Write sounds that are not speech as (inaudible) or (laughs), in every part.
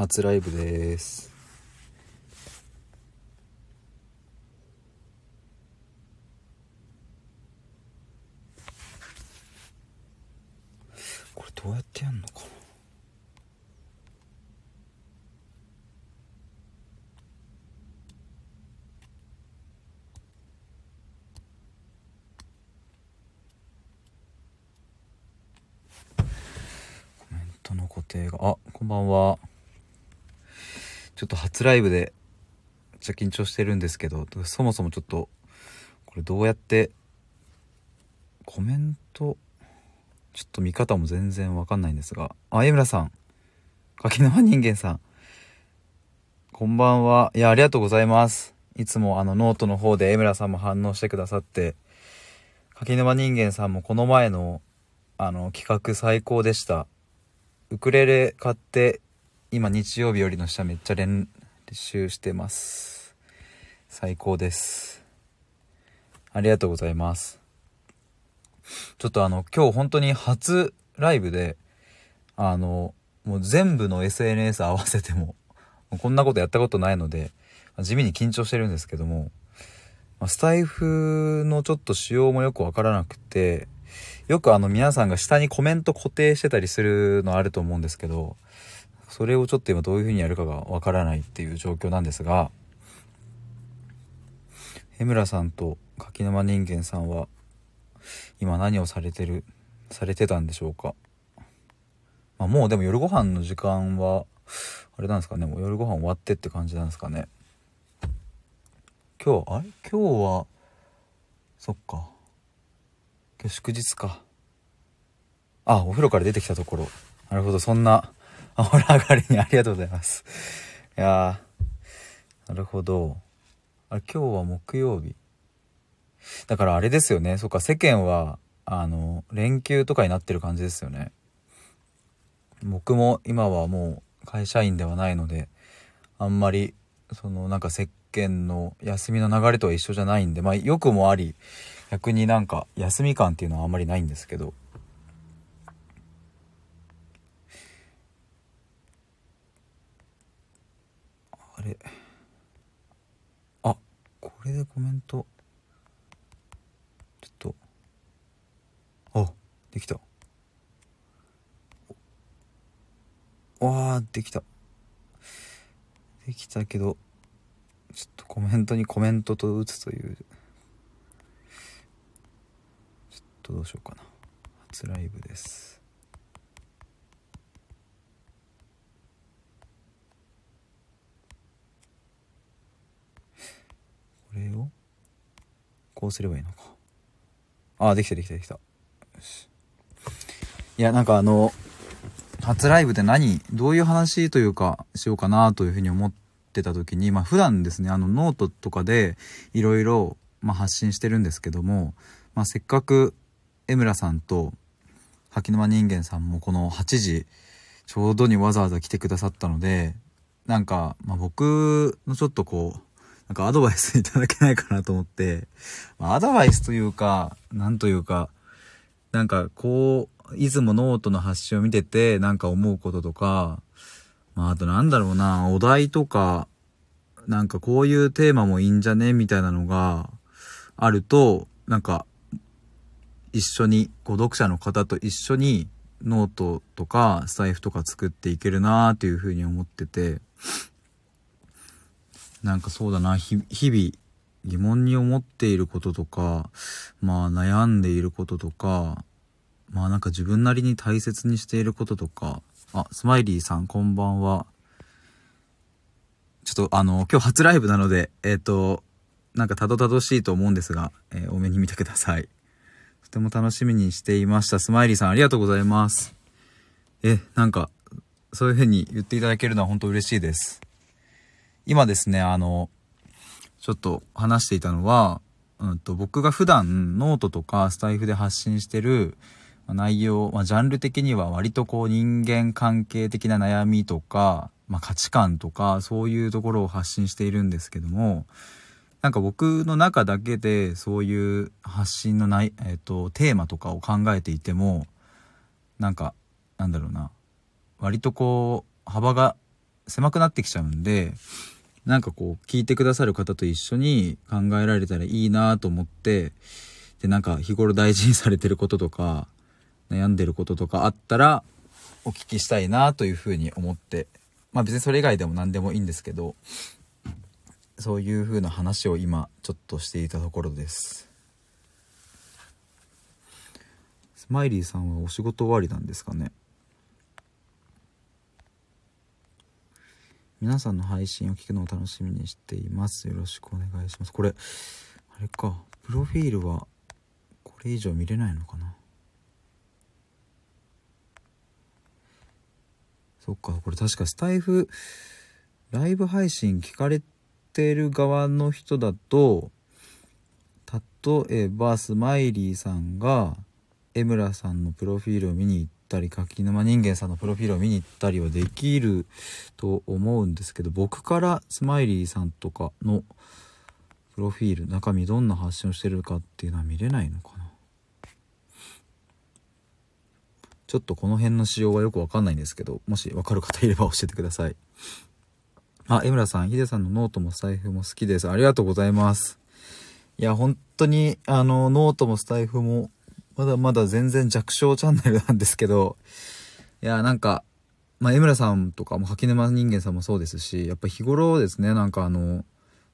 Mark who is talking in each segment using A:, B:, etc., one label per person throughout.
A: 初ライブですこれどうやってやんのかなコメントの固定があこんばんはちょっとライブでめっちゃ緊張してるんですけどそもそもちょっとこれどうやってコメントちょっと見方も全然わかんないんですがあ江村さん。柿沼人間さん。こんばんは。いやありがとうございます。いつもあのノートの方で江村さんも反応してくださって柿沼人間さんもこの前のあの企画最高でした。ウクレレ買って今日曜日よりの下めっちゃ連練習してます。最高です。ありがとうございます。ちょっとあの今日本当に初ライブであのもう全部の SNS 合わせてももこんなことやったことないので地味に緊張してるんですけどもまスタイフのちょっと仕様もよくわからなくてよくあの皆さんが下にコメント固定してたりするのあると思うんですけど、それをちょっと今どういう風にやるかがわからないっていう状況なんですが、江村さんと柿沼人間さんは今何をされてる、されてたんでしょうか？まあ、もうでも夜ご飯の時間は、あれなんですかね、もう夜ご飯終わってって感じなんですかね。今日、あれ？今日は、そっか。今日祝日か。あ、お風呂から出てきたところ。なるほど、そんな、あおら上がりにありがとうございます。いや、なるほど。あれ、今日は木曜日。だからあれですよね。そっか、世間は、あの、連休とかになってる感じですよね。僕も今はもう会社員ではないので、あんまり、その、なんか世間の休みの流れとは一緒じゃないんで、まあ、良くもあり、逆になんか休み感っていうのはあんまりないんですけどあれ。あこれでコメント。ちょっと。あできた。わあできた。できたけどちょっとコメントにコメントと打つという。ちょっとどうしようかな。初ライブですここれを？こうすればいいのか。あできたできたできた。よし。いやなんかあの初ライブで何どういう話というかしようかなというふうに思ってた時にまあ普段ですねあのノートとかでいろいろ発信してるんですけども、まあ、せっかく江村さんと柿沼人間さんもこの8時ちょうどにわざわざ来てくださったのでなんか、まあ、僕のちょっとこうなんかアドバイスいただけないかなと思って、まあ、アドバイスというかなんというかなんかこういつもノートの発信を見ててなんか思うこととか、まあ、あとなんだろうなお題とかなんかこういうテーマもいいんじゃねみたいなのがあるとなんか一緒に、こう読者の方と一緒にノートとかスタエフとか作っていけるなーっていうふうに思ってて、なんかそうだな、日々疑問に思っていることとか、まあ悩んでいることとか、まあなんか自分なりに大切にしていることとか、あ、スマイリーさんこんばんは。ちょっとあの、今日初ライブなので、えっ、ー、と、なんかたどたどしいと思うんですが、えー、大目に見てください。とても楽しみにしていました。スマイリーさんありがとうございます。え、なんか、そういう風に言っていただけるのは本当嬉しいです。今ですね、あの、ちょっと話していたのは、うんと、僕が普段ノートとかスタエフで発信してる内容、まあ、ジャンル的には割とこう人間関係的な悩みとか、まあ、価値観とかそういうところを発信しているんですけども、なんか僕の中だけでそういう発信のない、えっ、と、テーマとかを考えていても、なんか、なんだろうな、割とこう、幅が狭くなってきちゃうんで、なんかこう、聞いてくださる方と一緒に考えられたらいいなと思って、で、なんか日頃大事にされてることとか、悩んでることとかあったら、お聞きしたいなというふうに思って、まあ別にそれ以外でも何でもいいんですけど、そういう風な話を今ちょっとしていたところです。スマイリーさんはお仕事終わりなんですかね？皆さんの配信を聞くのを楽しみにしています。よろしくお願いします。これあれか。プロフィールはこれ以上見れないのかな？そっか。これ確かスタイフライブ配信聞かれてる側の人だと例えばスマイリーさんが江村さんのプロフィールを見に行ったり柿沼人間さんのプロフィールを見に行ったりはできると思うんですけど僕からスマイリーさんとかのプロフィール中身どんな発信をしてるかっていうのは見れないのかなちょっとこの辺の仕様はよくわかんないんですけどもしわかる方いれば教えてくださいあ、江村さん、ヒデさんのノートもスタエフも好きです。ありがとうございます。いや、本当に、あの、ノートもスタエフも、まだまだ全然弱小チャンネルなんですけど、いや、なんか、まあ、江村さんとかも、柿沼人間さんもそうですし、やっぱ日頃ですね、なんかあの、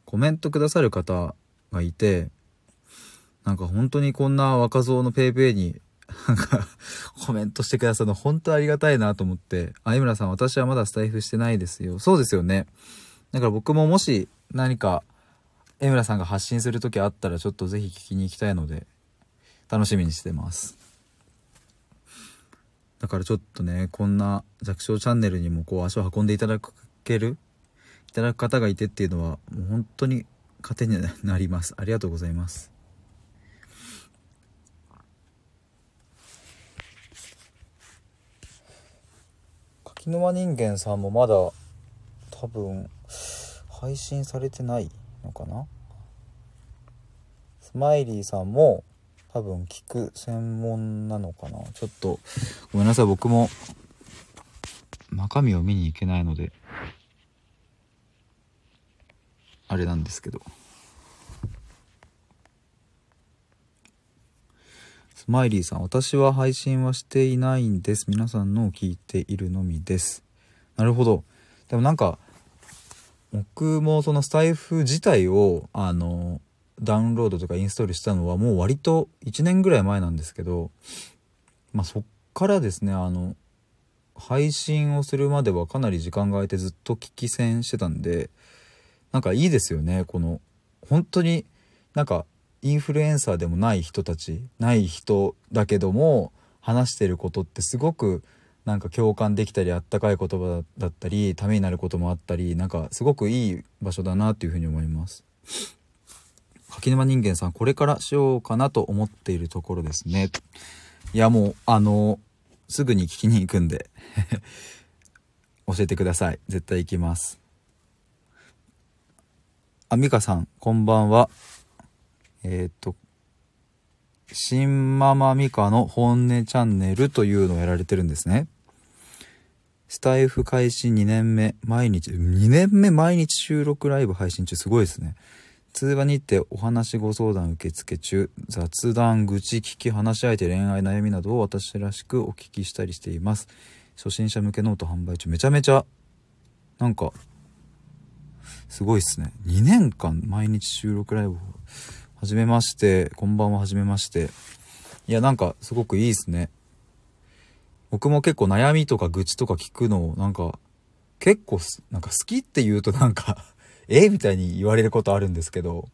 A: コメントくださる方がいて、なんか本当にこんな若造の paypay になんか、コメントしてくださるの本当ありがたいなと思って、あ、井村さん私はまだスタイフしてないですよ。そうですよね。だから僕ももし何か、江村さんが発信する時あったらちょっとぜひ聞きに行きたいので、楽しみにしてます。だからちょっとね、こんな弱小チャンネルにもこう足を運んでいただける、いただく方がいてっていうのは、もう本当に糧になります。ありがとうございます。柿沼人間さんもまだ多分配信されてないのかな？スマイリーさんも多分聞く専門なのかなちょっとごめんなさい僕も中身を見に行けないのであれなんですけどスマイリーさん、私は配信はしていないんです。皆さんのを聞いているのみです。なるほど。でもなんか、僕もそのスタイフ自体を、あの、ダウンロードとかインストールしたのはもう割と1年ぐらい前なんですけど、まあそっからですね、あの、配信をするまではかなり時間が空いてずっと聞き戦してたんで、なんかいいですよね、この、本当になんかインフルエンサーでもない人たちない人だけども話してることってすごくなんか共感できたりあったかい言葉だったりためになることもあったりなんかすごくいい場所だなっていうふうに思います。柿沼人間さんこれからしようかなと思っているところですね。いやもうあのすぐに聞きに行くんで。(laughs) 教えてください。絶対行きます。あ美香さんこんばんは。えっ、と、新ママミカの本音チャンネルというのをやられてるんですね。スタイフ開始2年目、毎日、2年目毎日収録ライブ配信中、すごいですね。通話にてお話ご相談受付中、雑談、愚痴、聞き、話し相手、恋愛、悩みなどを私らしくお聞きしたりしています。初心者向けノート販売中、めちゃめちゃ、なんか、すごいっすね。2年間毎日収録ライブをはじめまして、こんばんははじめまして。いや、なんか、すごくいいですね。僕も結構悩みとか愚痴とか聞くのを、なんか、結構なんか好きって言うとなんかえ？みたいに言われることあるんですけど、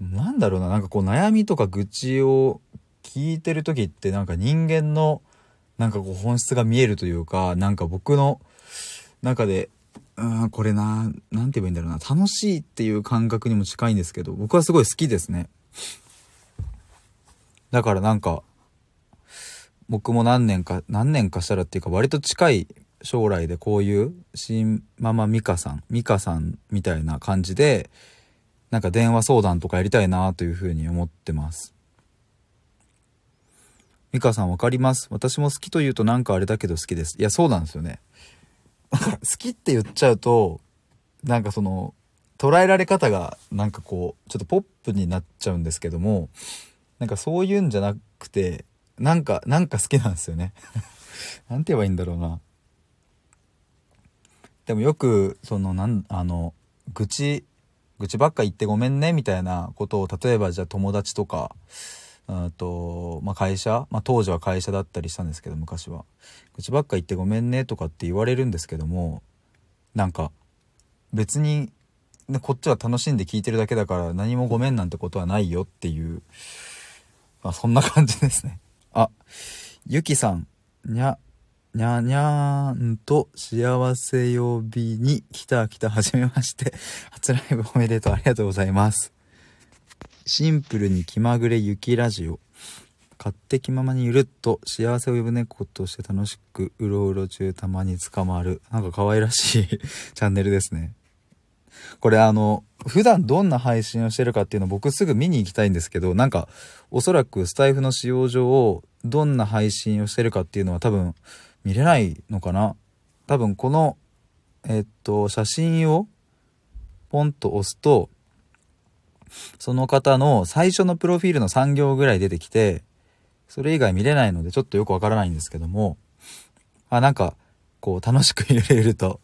A: なんだろうな、なんかこう悩みとか愚痴を聞いてる時ってなんか人間のなんかこう本質が見えるというか、なんか僕の中でうん、これな、なんて言えばいいんだろうな。楽しいっていう感覚にも近いんですけど、僕はすごい好きですね。だからなんか、僕も何年か、何年かしたらっていうか割と近い将来でこういう新ママミカさん、ミカさんみたいな感じで、なんか電話相談とかやりたいなというふうに思ってます。ミカさんわかります？私も好きと言うとなんかあれだけど好きです。いや、そうなんですよね。好きって言っちゃうと、なんかその、捉えられ方がなんかこう、ちょっとポップになっちゃうんですけども、なんかそういうんじゃなくて、なんか、なんか好きなんですよね。(laughs) なんて言えばいいんだろうな。でもよく、その、なん、あの、愚痴、愚痴ばっか言ってごめんね、みたいなことを、例えばじゃあ友達とか、うんと、まあ、会社、まあ、当時は会社だったりしたんですけど、昔は。愚痴ばっか言ってごめんねとかって言われるんですけども、なんか、別に、ねこっちは楽しんで聞いてるだけだから何もごめんなんてことはないよっていう、まあ、そんな感じですね。あ、ゆきさん、にゃ、にゃにゃーんと幸せ曜日に来た来たはじめまして。(laughs) 初ライブおめでとうありがとうございます。シンプルに気まぐれ雪ラジオ。勝手気ままにゆるっと幸せを呼ぶ猫として楽しくうろうろ中たまに捕まる。なんか可愛らしい (laughs) チャンネルですね。これあの、普段どんな配信をしてるかっていうの僕すぐ見に行きたいんですけど、なんかおそらくスタイフの使用上をどんな配信をしてるかっていうのは多分見れないのかな？多分この、えっと、写真をポンと押すと、その方の最初のプロフィールの3行ぐらい出てきて、それ以外見れないのでちょっとよくわからないんですけども、あ、なんか、こう楽しく揺れると、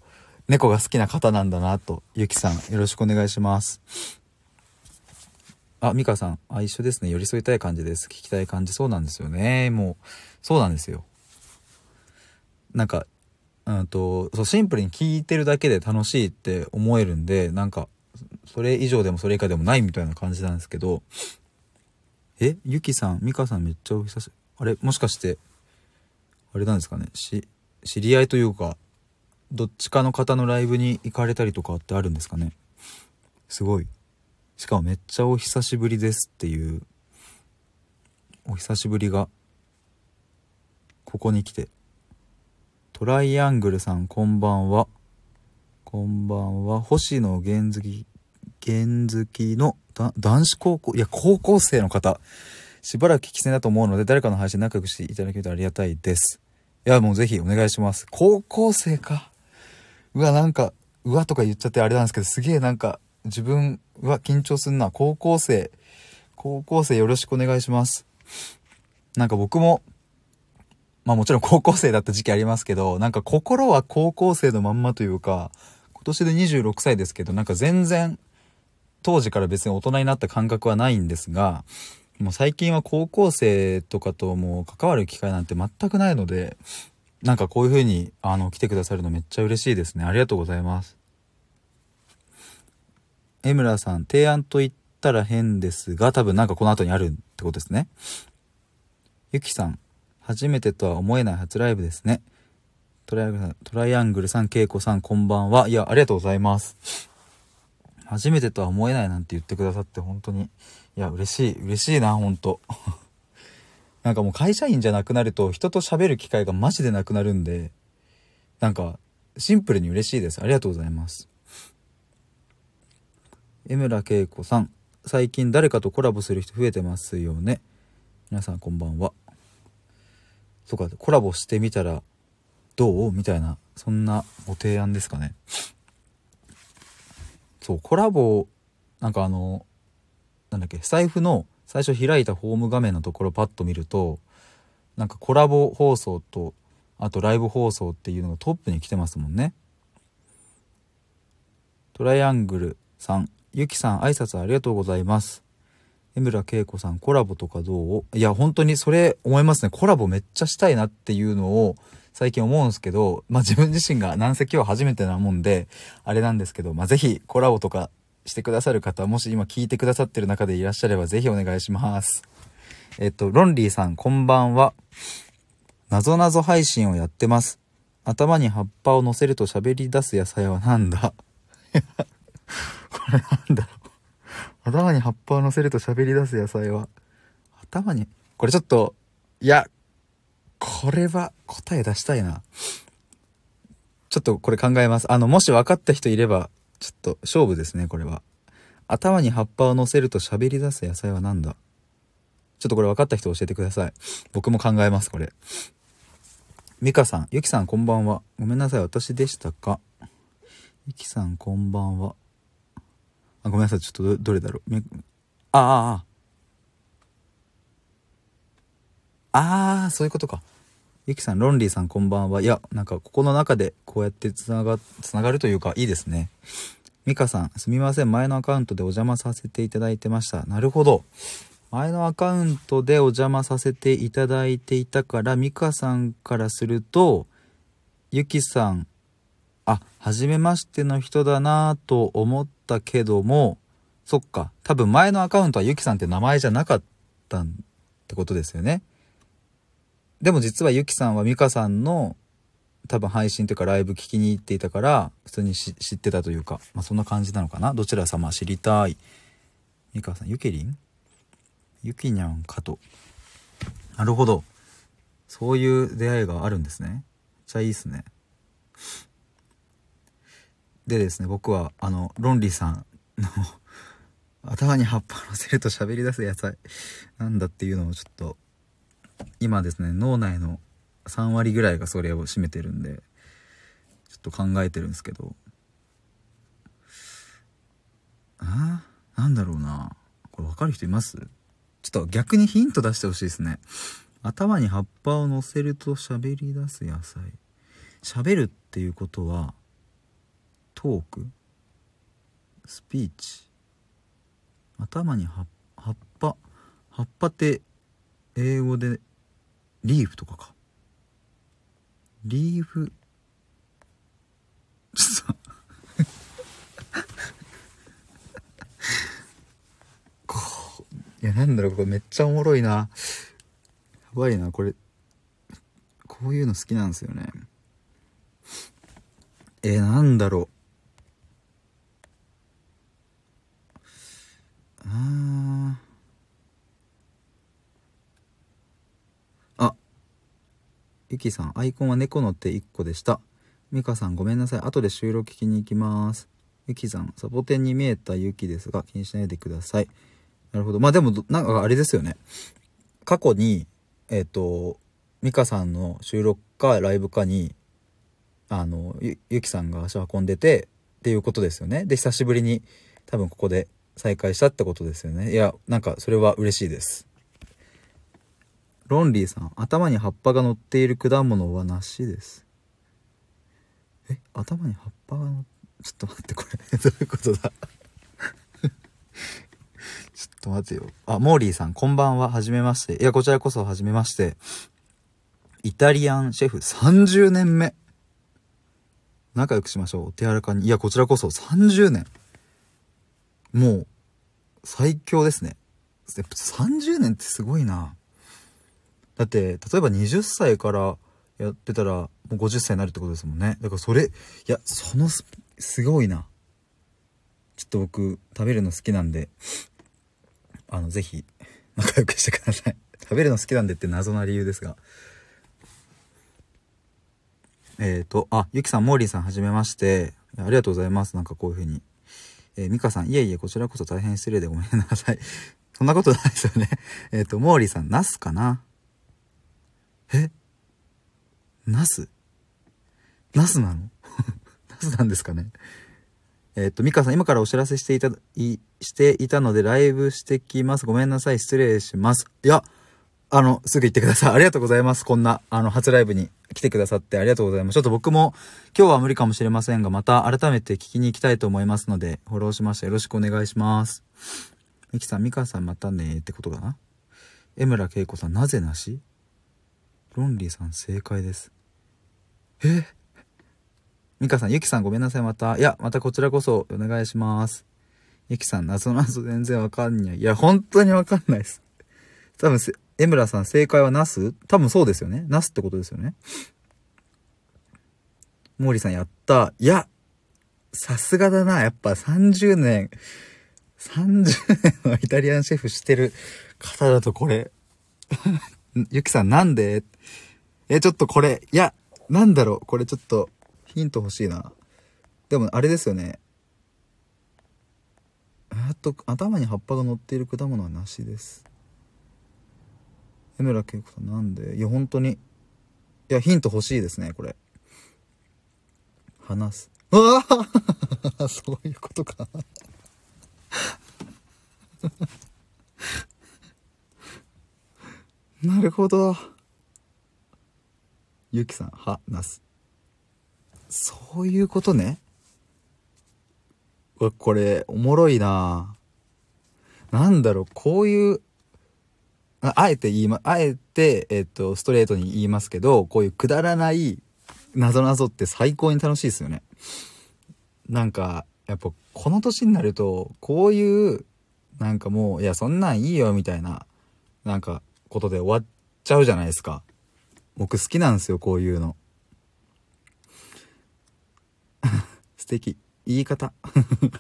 A: 猫が好きな方なんだなと、ゆきさん、よろしくお願いします。あ、ミカさん、あ、一緒ですね。寄り添いたい感じです。聞きたい感じ。そうなんですよね。もう、そうなんですよ。なんか、うんと、そう、シンプルに聞いてるだけで楽しいって思えるんで、なんか、それ以上でもそれ以下でもないみたいな感じなんですけど、えゆきさん、みかさんめっちゃお久しぶり。あれもしかして、あれなんですかね。し、知り合いというか、どっちかの方のライブに行かれたりとかってあるんですかね。すごい。しかもめっちゃお久しぶりですっていう、お久しぶりが、ここに来て。トライアングルさんこんばんは。こんばんは。星野源好き、源好きの男子高校、いや、高校生の方。しばらく聞きだと思うので、誰かの配信仲良くしていただけるとありがたいです。いや、もうぜひお願いします。高校生か。うわ、なんか、うわとか言っちゃってあれなんですけど、すげえなんか、自分は緊張すんな。高校生。高校生よろしくお願いします。なんか僕も、まあもちろん高校生だった時期ありますけど、なんか心は高校生のまんまというか、今年で26歳ですけど、なんか全然、当時から別に大人になった感覚はないんですが、もう最近は高校生とかともう関わる機会なんて全くないので、なんかこういう風に、あの、来てくださるのめっちゃ嬉しいですね。ありがとうございます。江村さん、提案と言ったら変ですが、多分なんかこの後にあるってことですね。ゆきさん、初めてとは思えない初ライブですね。トライアングルさんトライアングルさん、ケイコさん、こんばんは。いや、ありがとうございます。初めてとは思えないなんて言ってくださって本当に、いや、嬉しい、嬉しいな、本当 (laughs) なんかもう会社員じゃなくなると人と喋る機会がマジでなくなるんで、なんか、シンプルに嬉しいです。ありがとうございます。江村恵子さん、最近誰かとコラボする人増えてますよね。皆さんこんばんは。とかコラボしてみたらどう？みたいなそんなご提案ですかね。そうコラボなんかあのなんだっけ財布の最初開いたホーム画面のところパッと見るとなんかコラボ放送とあとライブ放送っていうのがトップに来てますもんね。トライアングルさんゆきさん挨拶ありがとうございます。江村恵子さんコラボとかどう？いや、本当にそれ思いますね。コラボめっちゃしたいなっていうのを最近思うんですけど、まあ自分自身がなんせ今日初めてなもんで、あれなんですけど、まあぜひコラボとかしてくださる方、もし今聞いてくださってる中でいらっしゃればぜひお願いします。えっと、ロンリーさん、こんばんは。なぞなぞ配信をやってます。頭に葉っぱを乗せると喋り出す野菜はなんだ？(laughs) これなんだ？ろう頭に葉っぱを乗せると喋り出す野菜は、頭に、これちょっと、いや、これは答え出したいな。ちょっとこれ考えます。あの、もし分かった人いれば、ちょっと勝負ですね、これは。頭に葉っぱを乗せると喋り出す野菜は何だ？ちょっとこれ分かった人教えてください。僕も考えます、これ。ミカさん、ゆきさんこんばんは。ごめんなさい、私でしたか？ゆきさんこんばんは。あ、ごめんなさい、ちょっとどれだろう。ああ、ああ。そういうことか。ゆきさん、ロンリーさんこんばんは。いや、なんかここの中でこうやってつなが、つながるというか、いいですね。ミカさん、すみません。前のアカウントでお邪魔させていただいてました。なるほど。前のアカウントでお邪魔させていただいていたから、ミカさんからすると、ゆきさん、あ、初めましての人だなぁと思っったけども、そっか。多分前のアカウントはゆきさんって名前じゃなかったってことですよね。でも実はゆきさんはミカさんの多分配信というかライブ聞きに行っていたから普通に知ってたというか、まあ、そんな感じなのかな？どちら様知りたい？ミカさんゆけりんゆきにゃんかと。なるほど。そういう出会いがあるんですね。めっちゃいいっすね。でですね、僕は、あの、ロンリーさんの (laughs) 頭に葉っぱ乗せると喋り出す野菜、なんだっていうのをちょっと、今ですね、脳内の3割ぐらいがそれを占めてるんで、ちょっと考えてるんですけど、あなんだろうな。これ分かる人います？ちょっと逆にヒント出してほしいですね。頭に葉っぱを乗せると喋り出す野菜。喋るっていうことは、トークスピーチ頭に葉っぱ葉っぱって英語でリーフとかかリーフちょっといや、なんだろう、これめっちゃおもろいな。やばいな、これ。こういうの好きなんですよね。えー、なんだろう。ゆきさん、アイコンは猫の手1個でした。みかさん、ごめんなさい。後で収録聞きに行きます。ゆきさん、サボテンに見えたゆきですが、気にしないでください。なるほど。まあでも、なんかあれですよね。過去に、えっ、ー、と、ミカさんの収録かライブかに、あの、ゆゆきさんが足を運んでて、っていうことですよね。で、久しぶりに多分ここで再会したってことですよね。いや、なんかそれは嬉しいです。ロンリーさん、頭に葉っぱが乗っている果物は梨です。え、頭に葉っぱが乗っ、ちょっと待って、これ、(laughs) どういうことだ？(laughs) ちょっと待てよ。あ、モーリーさん、こんばんは。はじめまして。いや、こちらこそはじめまして。イタリアンシェフ30年目。仲良くしましょう。お手柔らかに。いや、こちらこそ30年。もう、最強ですね。30年ってすごいな。だって、例えば20歳からやってたら、もう50歳になるってことですもんね。だからそれ、いや、そのす、ごいな。ちょっと僕、食べるの好きなんで、あの、ぜひ、仲良くしてください。食べるの好きなんでって謎な理由ですが。えっ、ー、と、あ、ゆきさん、モーリーさん、はじめまして。ありがとうございます。なんかこういう風に。えー、ミカさん、いえいえ、こちらこそ大変失礼でごめんなさい。そんなことないですよね。えっ、と、モーリーさん、ナスかな？え？ナス？ナスなの？(laughs) ナスなんですかね？えっと、ミカさん、今からお知らせしていた、い、していたので、ライブしてきます。ごめんなさい。失礼します。いや、あの、すぐ行ってください。ありがとうございます。こんな、あの、初ライブに来てくださってありがとうございます。ちょっと僕も、今日は無理かもしれませんが、また改めて聞きに行きたいと思いますので、フォローしました。よろしくお願いします。ミキさん、ミカさん、またねってことかな。江村恵子さん、なぜなし？ロンリーさん、正解です。え？ミカさん、ゆきさんごめんなさい、また。いや、またこちらこそお願いします。ゆきさん、謎謎全然わかんない。いや、本当にわかんないです。多分、江村さん、正解はナス？多分そうですよね。ナスってことですよね。毛利さん、やった。いや、さすがだな。やっぱ30年、30年のイタリアンシェフしてる方だとこれ。ゆきさん、なんで？え、ちょっとこれ、いや、なんだろう？これちょっと、ヒント欲しいな。でも、あれですよね。えっと、頭に葉っぱが乗っている果物は梨です。江村恵子さんなんで？いや、本当に。いや、ヒント欲しいですね、これ。話す。うわあ (laughs) そういうことか。なるほど。ゆきさん、は、なす。そういうことね。うわ、これ、おもろいななんだろう、こういう、ああえて言いま、あえて、えっと、ストレートに言いますけど、こういうくだらない謎々って最高に楽しいですよね。なんか、やっぱこの年になると、こういう、なんかもう、いや、そんなんいいよ、みたいな、なんか、ことで終わっちゃうじゃないですか。僕好きなんですよ、こういうの。(laughs) 素敵。言い方。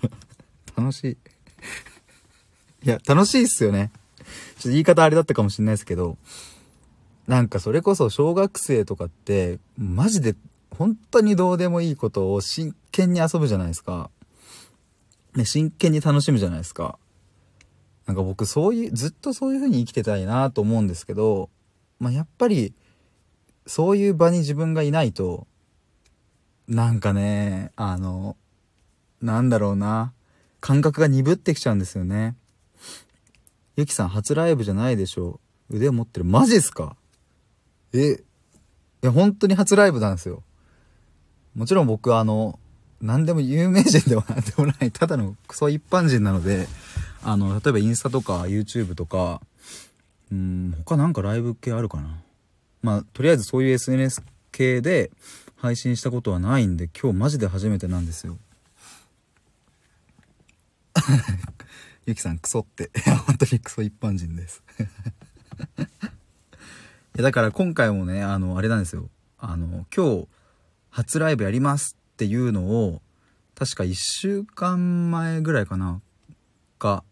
A: (laughs) 楽しい。いや、楽しいっすよね。ちょっと言い方あれだったかもしんないですけど、なんかそれこそ小学生とかって、マジで本当にどうでもいいことを真剣に遊ぶじゃないですか。ね、真剣に楽しむじゃないですか。なんか僕そういう、ずっとそういう風に生きてたいなと思うんですけど、まあ、やっぱり、そういう場に自分がいないと、なんかね、あの、なんだろうな、感覚が鈍ってきちゃうんですよね。ゆきさん初ライブじゃないでしょう。腕を持ってる。マジっすか？え、いや、本当に初ライブなんですよ。もちろん僕はあの、何でも有名人ではなんでもない、ただのクソ一般人なので、あの、例えばインスタとか YouTube とか、うん、他なんかライブ系あるかな？まあ、とりあえずそういう SNS 系で配信したことはないんで、今日マジで初めてなんですよ。(laughs) ゆきさん、クソって。(laughs) 本当にクソ一般人です。(laughs) いや、だから今回もね、あの、あれなんですよ。あの、今日、初ライブやりますっていうのを、確か1週間前ぐらいかな、か、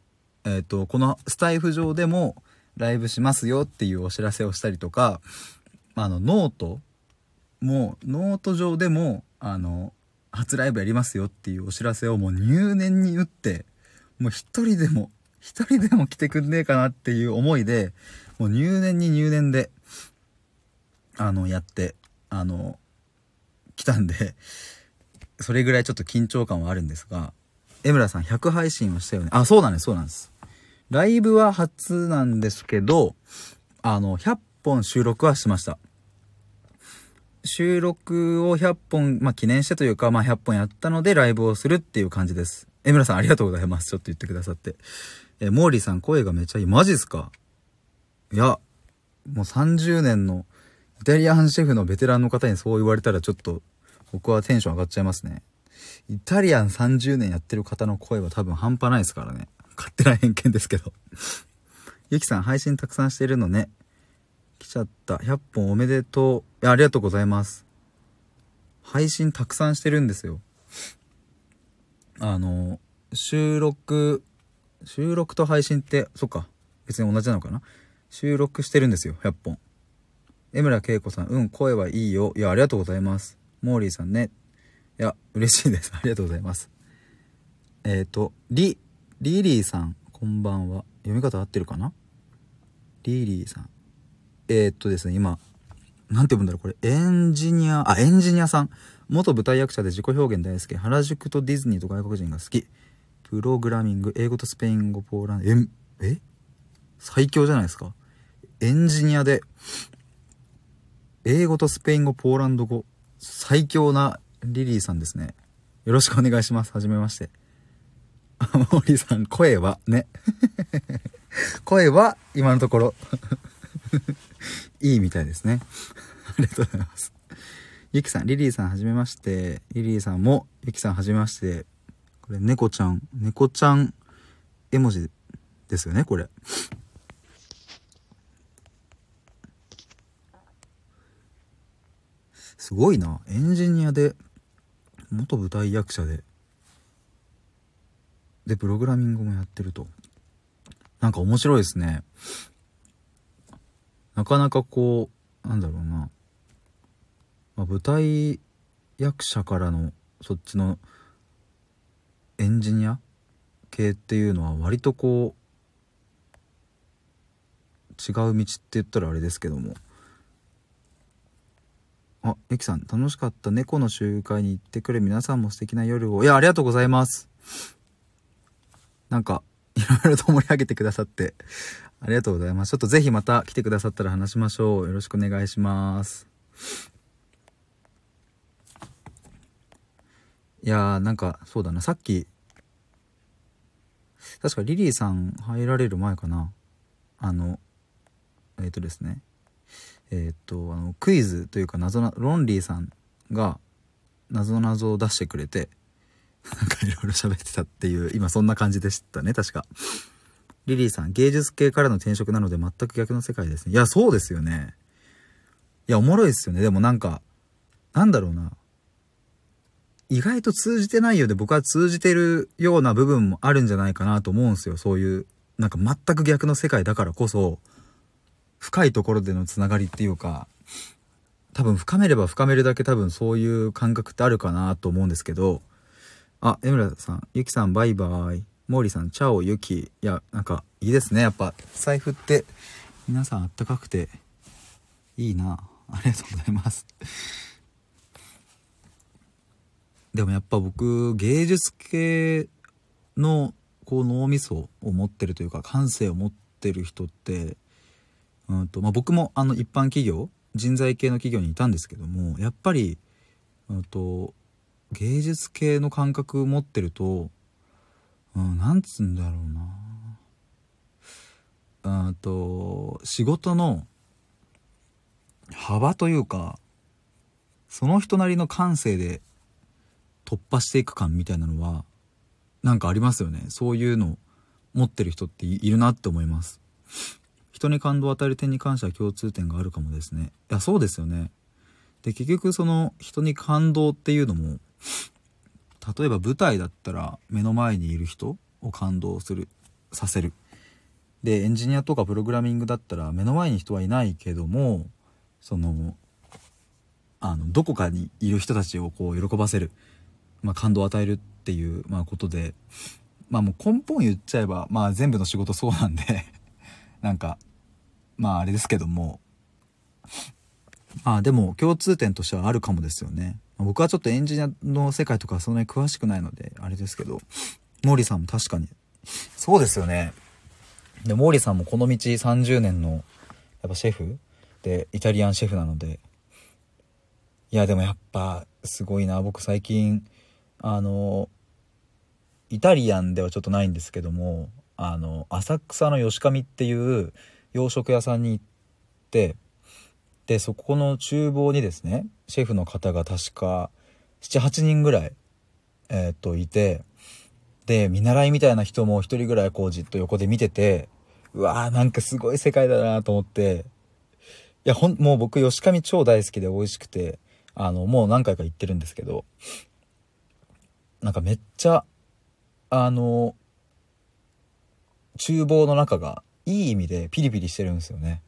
A: えっ、ー、と、このスタエフ上でもライブしますよっていうお知らせをしたりとか、あの、ノートも、ノート上でも、あの、初ライブやりますよっていうお知らせをもう入念に打って、もう一人でも、一人でも来てくんねえかなっていう思いで、もう入念に入念で、あの、やって、あの、来たんで、それぐらいちょっと緊張感はあるんですが、江村さん100配信はしたよね？あ、そうなんです、そうなんです。ライブは初なんですけど、あの、100本収録はしました。収録を100本、まあ、記念してというか、まあ、100本やったのでライブをするっていう感じです。江村さんありがとうございます。ちょっと言ってくださって。え、モーリーさん声がめちゃいい。マジっすか？いや、もう30年のイタリアンシェフのベテランの方にそう言われたらちょっと僕はテンション上がっちゃいますね。イタリアン30年やってる方の声は多分半端ないですからね。勝手な偏見ですけど。(laughs) ゆきさん配信たくさんしてるのね。来ちゃった。100本おめでとう。いや、ありがとうございます。配信たくさんしてるんですよ。あの、収録、収録と配信って、そっか。別に同じなのかな収録してるんですよ、100本。江村恵子さん、うん、声はいいよ。いや、ありがとうございます。モーリーさんね。いや、嬉しいです。ありがとうございます。えっ、ー、と、リ、リリーさん、こんばんは。読み方合ってるかな？リリーさん。えー、っとですね、今、なんて読むんだろう、これ、エンジニア、あ、エンジニアさん。元舞台役者で自己表現大好き。原宿とディズニーと外国人が好き。プログラミング、英語とスペイン語、ポーランド、え、え？最強じゃないですか。エンジニアで、英語とスペイン語、ポーランド語、最強なリリーさんですね。よろしくお願いします。はじめまして。あ、モリさん、声は、ね。(laughs) 声は、今のところ (laughs) いいみたいですね。ありがとうございます。ゆきさん、リリーさんはじめまして。リリーさんも、ゆきさんはじめまして。これ、猫ちゃん、猫ちゃん絵文字ですよね、これ。すごいな。エンジニアで、元舞台役者で、で、プログラミングもやってると。なんか面白いですね。なかなかこう、なんだろうな。まあ、舞台役者からのそっちのエンジニア系っていうのは割とこう違う道って言ったらあれですけどもあ、ゆきさん、楽しかった猫の集会に行ってくる皆さんも素敵な夜を。いや、ありがとうございます。なんか、(laughs) いろいろと盛り上げてくださって、ありがとうございます。ちょっとぜひまた来てくださったら話しましょう。よろしくお願いします。いやー、なんか、そうだな、さっき、確かリリーさん入られる前かな。あの、えっ、ー、とですね。えっ、ー、と、あの、クイズというか謎な、ロンリーさんが、謎謎を出してくれて、なんかいろいろ喋ってたっていう、今そんな感じでしたね、確か。リリーさん、芸術系からの転職なので全く逆の世界ですね。いや、そうですよね。いや、おもろいですよね。でもなんか、なんだろうな。意外と通じてないようで僕は通じてるような部分もあるんじゃないかなと思うんですよ。そういう、なんか全く逆の世界だからこそ、深いところでのつながりっていうか、多分深めれば深めるだけ多分そういう感覚ってあるかなと思うんですけど、あ、江村さん、ゆきさんバイバイ。モーリーさん、チャオ、ゆき。いや、なんかいいですね。やっぱ財布って皆さんあったかくていいな。ありがとうございます。でもやっぱ僕芸術系のこう脳みそを持ってるというか感性を持ってる人ってうんと、まあ、僕もあの一般企業人材系の企業にいたんですけどもやっぱり、うんと、芸術系の感覚持ってると、うん、なんつうんだろうな。うんと仕事の幅というかその人なりの感性で突破していく感みたいなのはなんかありますよね。そういうの持ってる人っているなって思います。人に感動を与える点に関しては共通点があるかもですね。いやそうですよね。で結局その人に感動っていうのも例えば舞台だったら目の前にいる人を感動するさせる。でエンジニアとかプログラミングだったら目の前に人はいないけどもそのあのどこかにいる人たちをこう喜ばせる。まあ、感動を与えるっていう、まあ、ことで、まあもう根本言っちゃえば、まあ全部の仕事そうなんで (laughs) なんか、まああれですけども、まあでも共通点としてはあるかもですよね。僕はちょっとエンジニアの世界とかそんなに詳しくないので、あれですけど、モーリーさんも確かに、そうですよね。で、モーリーさんもこの道30年の、やっぱシェフ？で、イタリアンシェフなので、いやでもやっぱすごいな、僕最近、あのイタリアンではちょっとないんですけどもあの浅草の吉上っていう洋食屋さんに行ってでそこの厨房にですねシェフの方が確か78人ぐらい、えー、っといてで見習いみたいな人も1人ぐらいこうじっと横で見ててうわーなんかすごい世界だなと思っていやほんもう僕吉上超大好きで美味しくてあのもう何回か行ってるんですけどなんかめっちゃ、あの、厨房の中がいい意味でピリピリしてるんですよね。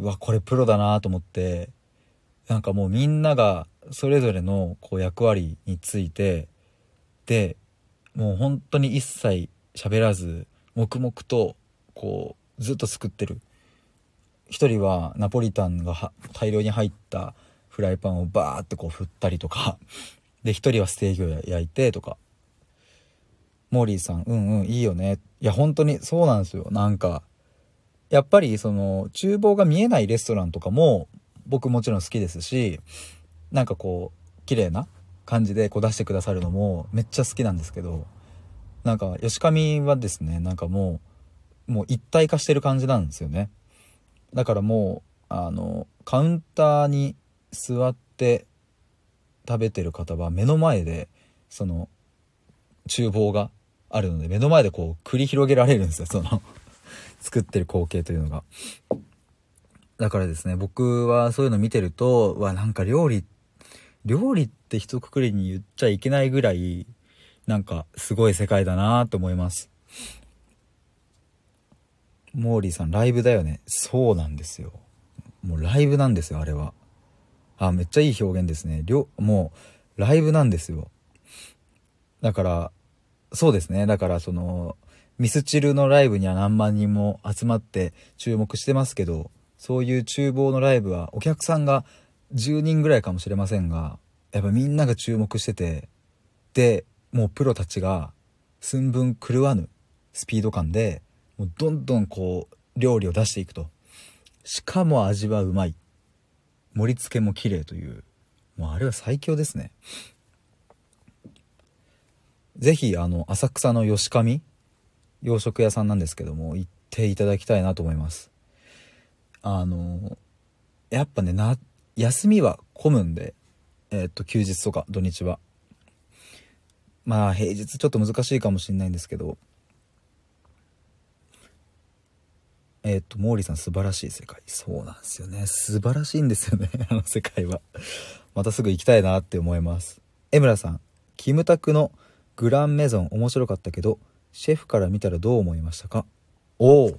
A: うわ、これプロだなと思って、なんかもうみんながそれぞれのこう役割について、で、もう本当に一切喋らず、黙々とこうずっと作ってる。一人はナポリタンが大量に入ったフライパンをバーってこう振ったりとか (laughs) で、一人はステーキを焼いてとか。モーリーさん、うんうん、いいよね。いや、本当にそうなんですよ。なんか、やっぱりその、厨房が見えないレストランとかも、僕もちろん好きですし、なんかこう、綺麗な感じでこう出してくださるのもめっちゃ好きなんですけど、なんか、吉上はですね、なんかもう、もう一体化してる感じなんですよね。だからもう、あの、カウンターに座って食べてる方は目の前でその厨房があるので目の前でこう繰り広げられるんですよその作ってる光景というのが。だからですね僕はそういうの見てるとわなんか料理料理って一括りに言っちゃいけないぐらいなんかすごい世界だなと思います。モーリーさんライブだよね。そうなんですよ。もうライブなんですよあれは。あ、めっちゃいい表現ですね。りょもう、ライブなんですよ。だから、そうですね。だからその、ミスチルのライブには何万人も集まって注目してますけど、そういう厨房のライブはお客さんが10人ぐらいかもしれませんが、やっぱみんなが注目してて、で、もうプロたちが寸分狂わぬスピード感で、もうどんどんこう、料理を出していくと。しかも味はうまい。盛り付けも綺麗という。もうあれは最強ですね。ぜひ、あの、浅草の吉上洋食屋さんなんですけども、行っていただきたいなと思います。あの、やっぱね、な、休みは混むんで、えー、っと、休日とか土日は。まあ、平日ちょっと難しいかもしれないんですけど、えっ、と、毛利さん素晴らしい世界。そうなんですよね。素晴らしいんですよね。(laughs) あの世界は。またすぐ行きたいなって思います。江村さん、キムタクのグランメゾン面白かったけど、シェフから見たらどう思いましたか？おお。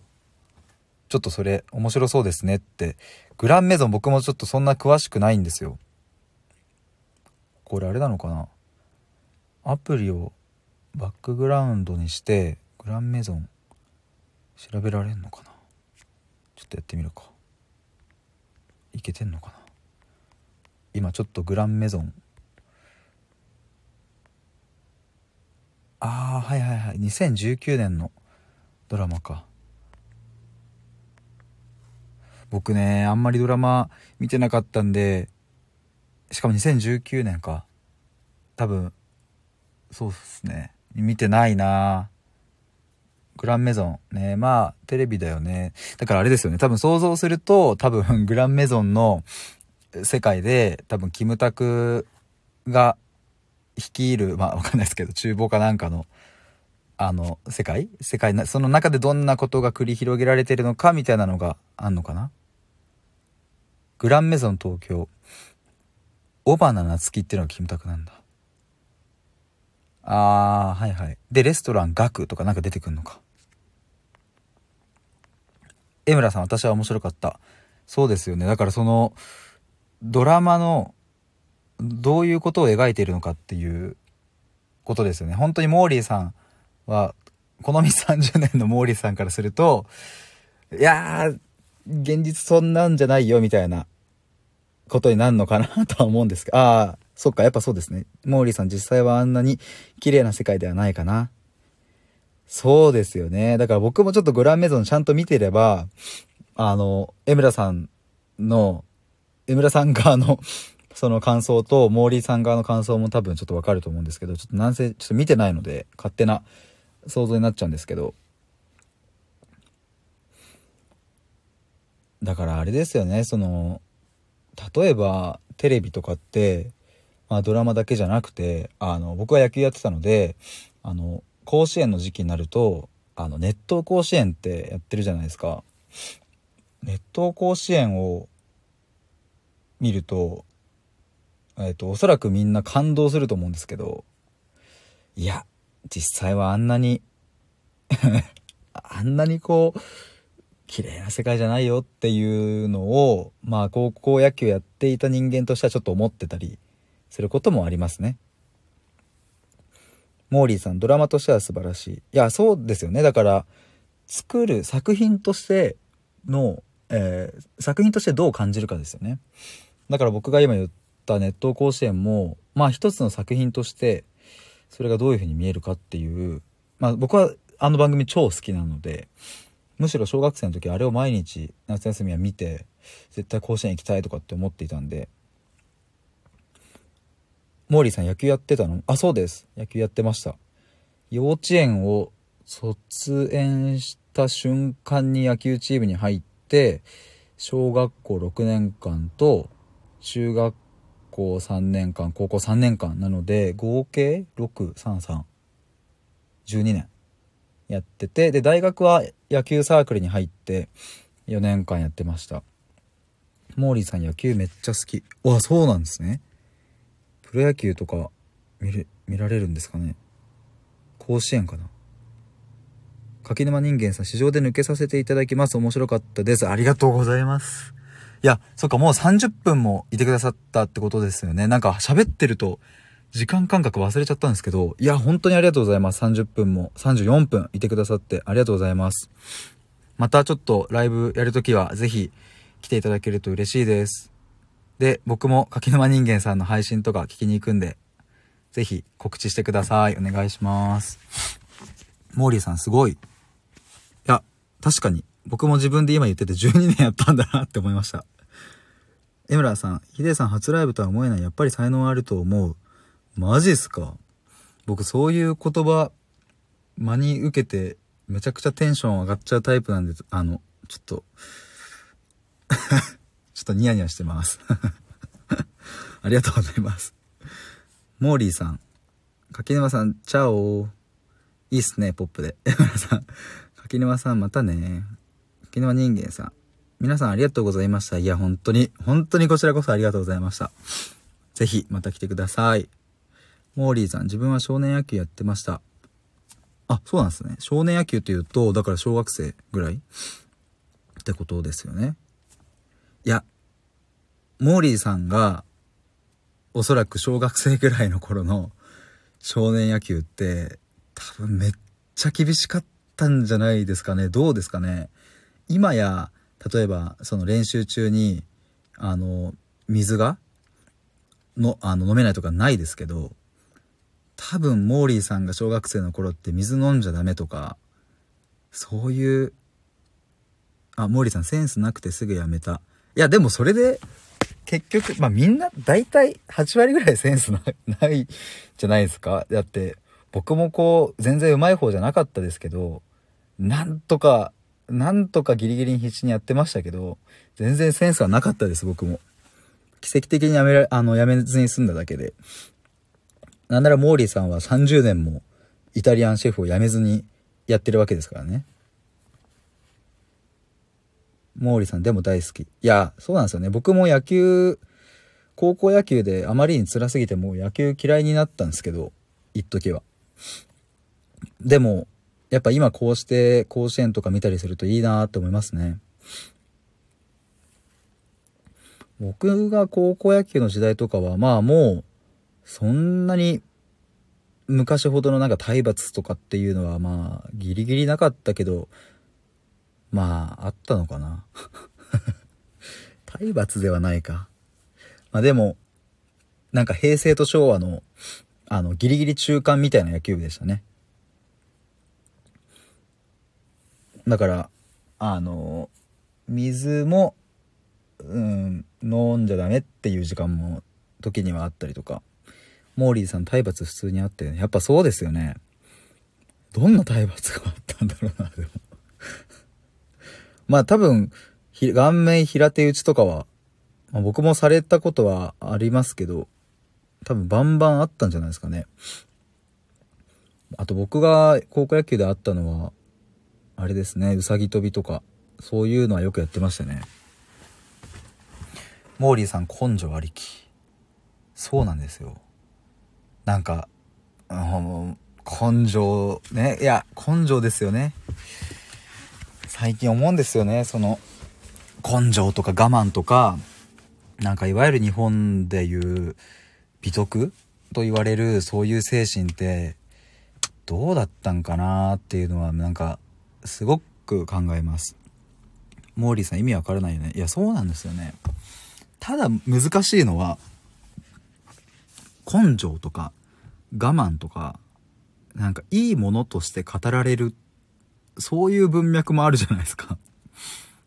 A: ちょっとそれ面白そうですねって。グランメゾン僕もちょっとそんな詳しくないんですよ。これあれなのかな？アプリをバックグラウンドにしてグランメゾン調べられんのかな？ちょっとやってみるか。いけてんのかな？今ちょっとグランメゾンああはいはいはい2019年のドラマか僕ねあんまりドラマ見てなかったんでしかも2019年か多分そうっすね見てないなグランメゾン。ね。まあ、テレビだよね。だからあれですよね。多分想像すると、多分グランメゾンの世界で、多分キムタクが率いる、まあわかんないですけど、厨房かなんかの、あの、世界？世界な、その中でどんなことが繰り広げられてるのかみたいなのがあんのかな？グランメゾン東京。尾花夏樹っていうのがキムタクなんだ。あー、はいはい。で、レストランガクとかなんか出てくんのか。江村さん、私は面白かった。そうですよね。だからその、ドラマの、どういうことを描いているのかっていうことですよね。本当にモーリーさんは、このみ30年のモーリーさんからすると、いやー、現実そんなんじゃないよ、みたいなことになるのかなとは思うんですけど、ああ、そっか、やっぱそうですね。モーリーさん実際はあんなに綺麗な世界ではないかな。そうですよね。だから僕もちょっとグランメゾンちゃんと見てれば、あの、江村さんの、江村さん側のその感想と、モーリーさん側の感想も多分ちょっとわかると思うんですけど、ちょっとなんせ、ちょっと見てないので、勝手な想像になっちゃうんですけど。だからあれですよね、その、例えば、テレビとかって、まあドラマだけじゃなくて、あの、僕は野球やってたので、あの、甲子園の時期になると、あの、熱湯甲子園ってやってるじゃないですか。熱湯甲子園を見ると、えっ、と、おそらくみんな感動すると思うんですけど、いや、実際はあんなに (laughs) あんなにこう、綺麗な世界じゃないよっていうのを、まあ高校野球やっていた人間としてはちょっと思ってたりすることもありますね。モーリーさん、ドラマとしては素晴らしい。いや、そうですよね。だから、作る作品としての、えー、作品としてどう感じるかですよね。だから僕が今言った熱湯甲子園も、まあ一つの作品として、それがどういう風に見えるかっていう、まあ僕はあの番組超好きなので、むしろ小学生の時あれを毎日夏休みは見て、絶対甲子園行きたいとかって思っていたんで、モーリーさん野球やってたの？あ、そうです。野球やってました。幼稚園を卒園した瞬間に野球チームに入って、小学校6年間と中学校3年間、高校3年間なので、合計6、3、3、12年やってて、で、大学は野球サークルに入って4年間やってました。モーリーさん野球めっちゃ好き。わ、そうなんですね。プロ野球とか見れ見られるんですかね甲子園かな柿沼人間さん、市場で抜けさせていただきます。面白かったです。ありがとうございます。いや、そっか、もう30分もいてくださったってことですよね。なんか喋ってると、時間感覚忘れちゃったんですけど、いや、本当にありがとうございます。30分も、34分いてくださってありがとうございます。またちょっとライブやるときは、ぜひ来ていただけると嬉しいです。で、僕も柿沼人間さんの配信とか聞きに行くんで、ぜひ告知してください。お願いします。モーリーさんすごい。いや、確かに、僕も自分で今言ってて12年やったんだなって思いました。江村さん、ヒデさん初ライブとは思えない。やっぱり才能あると思う。マジっすか？僕そういう言葉、真に受けて、めちゃくちゃテンション上がっちゃうタイプなんで、あの、ちょっと (laughs) ちょっとニヤニヤしてます (laughs) ありがとうございます。モーリーさん。柿沼さん、チャオいいっすね、ポップで。江村さん。柿沼さん、またね。柿沼人間さん。皆さんありがとうございました。いや、本当に、本当にこちらこそありがとうございました。ぜひ、また来てください。モーリーさん、自分は少年野球やってました。あ、そうなんですね。少年野球って言うと、だから小学生ぐらい？ってことですよね。いや、モーリーさんが、おそらく小学生ぐらいの頃の少年野球って、多分めっちゃ厳しかったんじゃないですかね。どうですかね。今や、例えば、その練習中に、あの、水が、の、あの、飲めないとかないですけど、多分、モーリーさんが小学生の頃って水飲んじゃダメとか、そういう、あ、モーリーさんセンスなくてすぐやめた。いや、でもそれで、結局、まあみんな、大体8割ぐらいセンスな (laughs) ないじゃないですか。だって、僕もこう、全然上手い方じゃなかったですけど、なんとかなんとかギリギリに必死にやってましたけど、全然センスはなかったです、僕も。奇跡的にやめら、あの、やめずに済んだだけで。なんならモーリーさんは30年もイタリアンシェフを辞めずにやってるわけですからね。モーリーさんでも大好き。いや、そうなんですよね。僕も野球、高校野球であまりに辛すぎてもう野球嫌いになったんですけど、一時は。でも、やっぱ今こうして甲子園とか見たりするといいなって思いますね。僕が高校野球の時代とかはまあもうそんなに昔ほどのなんか体罰とかっていうのはまあギリギリなかったけどまああったのかな (laughs) 体罰ではないか。まあでもなんか平成と昭和のあのギリギリ中間みたいな野球部でしたね。だから、あの、水も、うん、飲んじゃダメっていう時間も時にはあったりとか、モーリーさん体罰普通にあって、ね、やっぱそうですよね。どんな体罰があったんだろうな、でもまあ多分、顔面平手打ちとかは、まあ、僕もされたことはありますけど、多分バンバンあったんじゃないですかね。あと僕が高校野球であったのは、あれですね、うさぎ跳びとか、そういうのはよくやってましたね。モーリーさん、根性ありき。そうなんですよ。なんか、うん、根性、ね、いや、根性ですよね。最近思うんですよね、その、根性とか我慢とか、なんかいわゆる日本でいう美徳と言われるそういう精神ってどうだったんかなっていうのはなんかすごく考えます。モーリーさん意味わからないよね。いや、そうなんですよね。ただ難しいのは、根性とか我慢とか、なんかいいものとして語られる、そういう文脈もあるじゃないですか。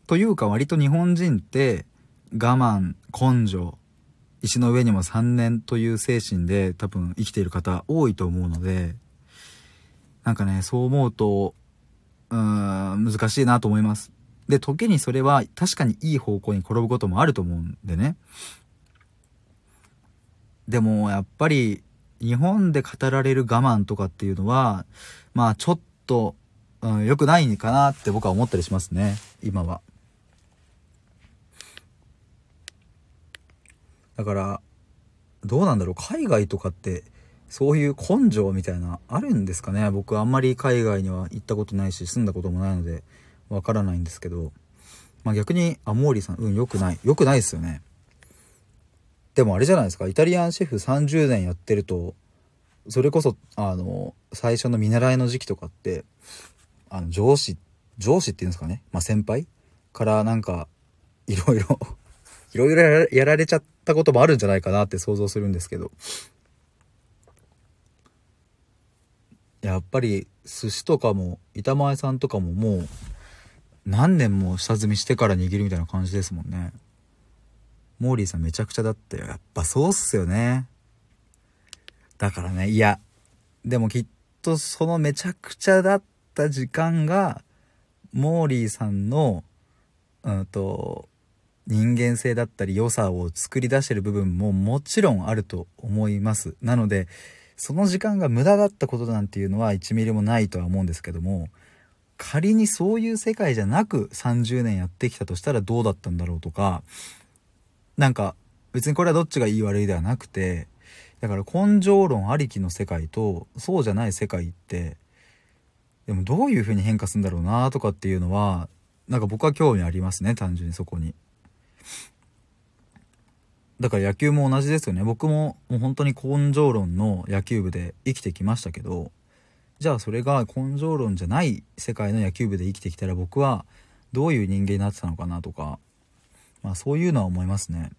A: というか割と日本人って我慢、根性、石の上にも3年という精神で多分生きている方多いと思うので、なんかね、そう思うとうーん、難しいなと思います。で、時にそれは確かにいい方向に転ぶこともあると思うんでね。でも、やっぱり、日本で語られる我慢とかっていうのは、まあ、ちょっと、うん、良くないかなって僕は思ったりしますね、今は。だから、どうなんだろう、海外とかって、そういう根性みたいな、あるんですかね僕あんまり海外には行ったことないし、住んだこともないので、わからないんですけど、まあ逆に、アモーリーさん、うん、良くない。良くないですよね。でもあれじゃないですか、イタリアンシェフ30年やってると、それこそ、あの、最初の見習いの時期とかって、あの、上司、上司っていうんですかねまあ先輩からなんか、いろいろいろいろやられちゃったこともあるんじゃないかなって想像するんですけど。やっぱり寿司とかも板前さんとかももう何年も下積みしてから握るみたいな感じですもんね。モーリーさんめちゃくちゃだったよ。やっぱそうっすよね。だからね、いや、でもきっとそのめちゃくちゃだった時間が、モーリーさんの、うんと、人間性だったり良さを作り出してる部分ももちろんあると思います。なので、その時間が無駄だったことなんていうのは1ミリもないとは思うんですけども、仮にそういう世界じゃなく30年やってきたとしたらどうだったんだろうとか、なんか別にこれはどっちがいい悪いではなくて、だから根性論ありきの世界とそうじゃない世界ってでもどういう風に変化するんだろうなとかっていうのはなんか僕は興味ありますね単純にそこに。だから野球も同じですよね僕ももう本当に根性論の野球部で生きてきましたけどじゃあそれが根性論じゃない世界の野球部で生きてきたら僕はどういう人間になってたのかなとかまあそういうのは思いますね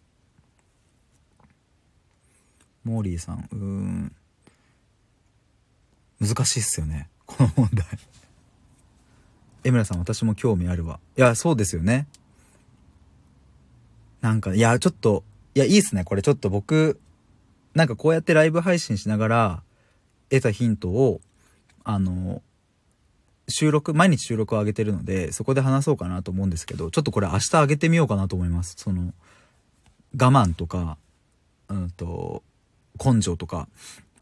A: モーリーさん、うーん。難しいっすよね。この問題。江村さん、私も興味あるわ。いや、そうですよね。なんか、いや、ちょっと、いや、いいっすね。これちょっと僕、なんかこうやってライブ配信しながら、得たヒントを、あの、収録、毎日収録を上げてるので、そこで話そうかなと思うんですけど、ちょっとこれ明日上げてみようかなと思います。その、我慢とか、うんと、根性とか、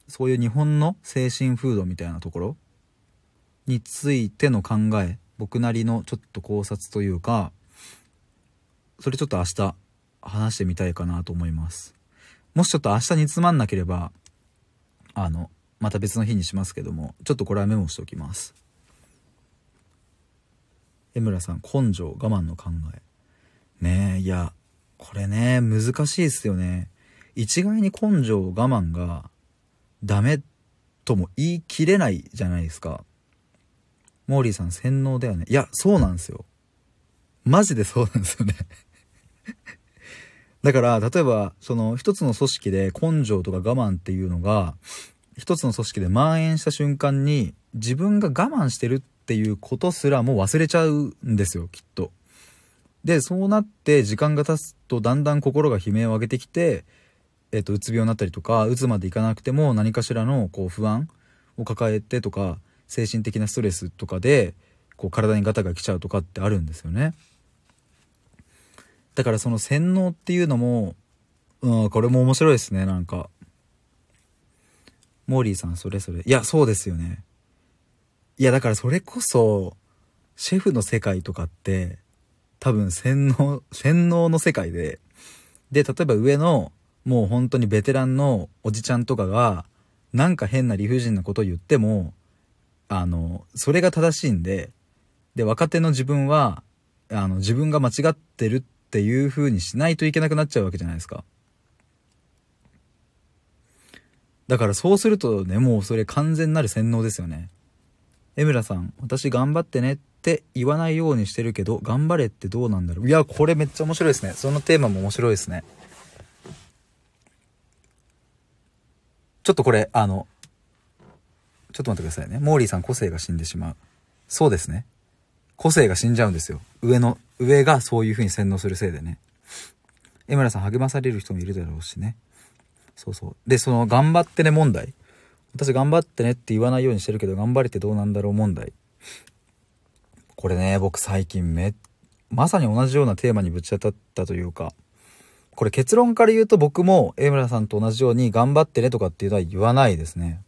A: そういう日本の精神風土みたいなところについての考え、僕なりのちょっと考察というか、それちょっと明日話してみたいかなと思います。もしちょっと明日につまんなければ、あの、また別の日にしますけども、ちょっとこれはメモしておきます。江村さん、根性、我慢の考え。ねえ、いや、これね、難しいですよね。一概に根性我慢がダメとも言い切れないじゃないですか。モーリーさん洗脳だよね。いや、そうなんですよ。マジでそうなんですよねだから、例えば、その一つの組織で根性とか我慢っていうのが、一つの組織で蔓延した瞬間に、自分が我慢してるっていうことすらもう忘れちゃうんですよ、きっと。で、そうなって時間が経つとだんだん心が悲鳴を上げてきて、えっ、と、うつ病になったりとか、うつまでいかなくても何かしらのこう不安を抱えてとか、精神的なストレスとかで、こう体にガタが来ちゃうとかってあるんですよね。だからその洗脳っていうのも、うん、これも面白いですね、なんか。モーリーさんそれぞれ。いや、そうですよね。いや、だからそれこそ、シェフの世界とかって、多分洗脳、洗脳の世界で、で、例えば上のもう本当にベテランのおじちゃんとかが、なんか変な理不尽なことを言っても、あの、それが正しいんで、で、若手の自分は、あの、自分が間違ってるっていう風にしないといけなくなっちゃうわけじゃないですか。だからそうするとね、もうそれ完全なる洗脳ですよね。江村さん、私頑張ってねって言わないようにしてるけど、頑張れってどうなんだろう。いや、これめっちゃ面白いですね。そのテーマも面白いですね。ちょっとこれ、あの、ちょっと待ってくださいね。モーリーさん個性が死んでしまう。そうですね。個性が死んじゃうんですよ。上の、上がそういう風に洗脳するせいでね。江村さん励まされる人もいるだろうしね。そうそう。で、その頑張ってね問題。私頑張ってねって言わないようにしてるけど、頑張れてどうなんだろう問題。これね、僕最近め、まさに同じようなテーマにぶち当たったというか、これ結論から言うと僕も江村さんと同じように頑張ってねとかっていうのは言わないですね。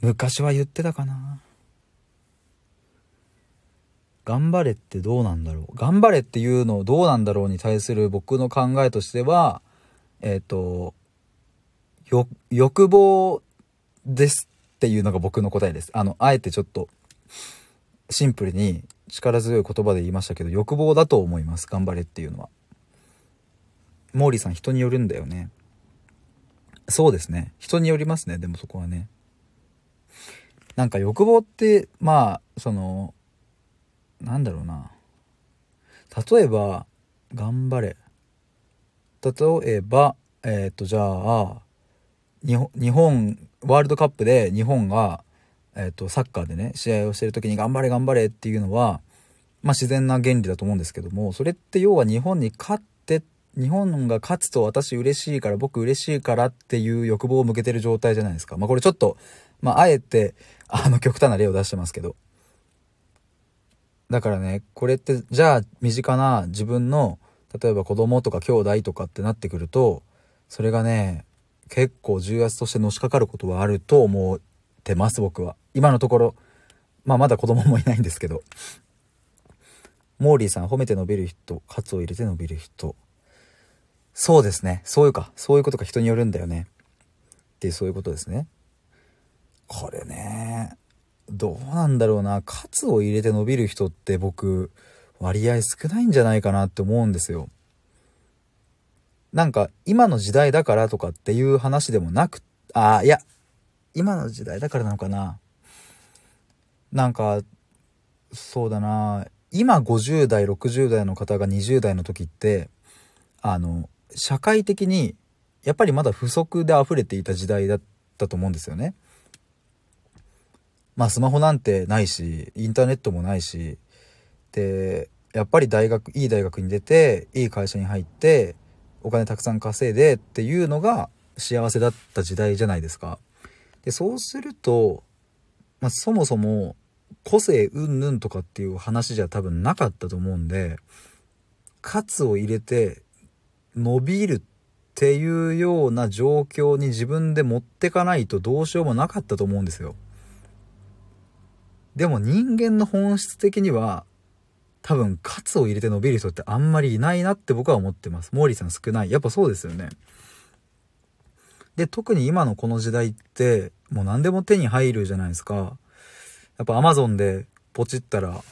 A: 昔は言ってたかな。頑張れってどうなんだろう？頑張れっていうのをどうなんだろうに対する僕の考えとしては、えっ、ー、と、欲望ですっていうのが僕の答えです。あの、あえてちょっとシンプルに力強い言葉で言いましたけど、欲望だと思います。頑張れっていうのは。モーリーさん人によるんだよね。そうですね。人によりますね。でもそこはね。なんか欲望って、まあ、その、なんだろうな。例えば、頑張れ。例えば、えっ、と、じゃあ、日本、ワールドカップで日本が、えっ、と、サッカーでね、試合をしてる時に頑張れ頑張れっていうのは、まあ自然な原理だと思うんですけども、それって要は日本に勝って日本が勝つと私嬉しいから僕嬉しいからっていう欲望を向けてる状態じゃないですか。まあこれちょっと、まああえて、あの極端な例を出してますけど。だからね、これってじゃあ身近な自分の例えば子供とか兄弟とかってなってくると、それがね、結構重圧としてのしかかることはあると思ってます僕は。今のところ、まあまだ子供もいないんですけど。モーリーさん、褒めて伸びる人、カツを入れて伸びる人。そうですね。そういうか。そういうことが人によるんだよね。っていうそういうことですね。これね、どうなんだろうな。カツを入れて伸びる人って僕、割合少ないんじゃないかなって思うんですよ。なんか、今の時代だからとかっていう話でもなく、ああ、いや、今の時代だからなのかな。なんか、そうだな。今50代、60代の方が20代の時って、あの、社会的にやっぱりまだ不足で溢れていた時代だったと思うんですよね。まあスマホなんてないし、インターネットもないし、で、やっぱり大学、いい大学に出て、いい会社に入って、お金たくさん稼いでっていうのが幸せだった時代じゃないですか。で、そうすると、まあそもそも個性うんぬんとかっていう話じゃ多分なかったと思うんで、カツを入れて伸びるっていうような状況に自分で持ってかないとどうしようもなかったと思うんですよ。でも人間の本質的には多分カツを入れて伸びる人ってあんまりいないなって僕は思ってます。モーリーさん少ない。やっぱそうですよね。で、特に今のこの時代ってもう何でも手に入るじゃないですか。やっぱ Amazon でポチったら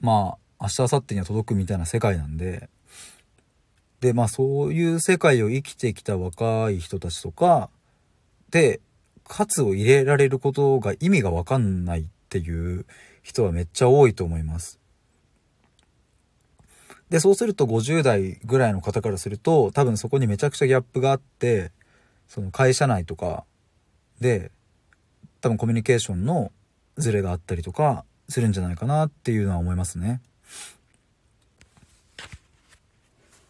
A: まあ明日明後日には届くみたいな世界なんでで、まあそういう世界を生きてきた若い人たちとか、で、カツを入れられることが意味がわかんないっていう人はめっちゃ多いと思います。で、そうすると50代ぐらいの方からすると、多分そこにめちゃくちゃギャップがあって、その会社内とかで、多分コミュニケーションのズレがあったりとかするんじゃないかなっていうのは思いますね。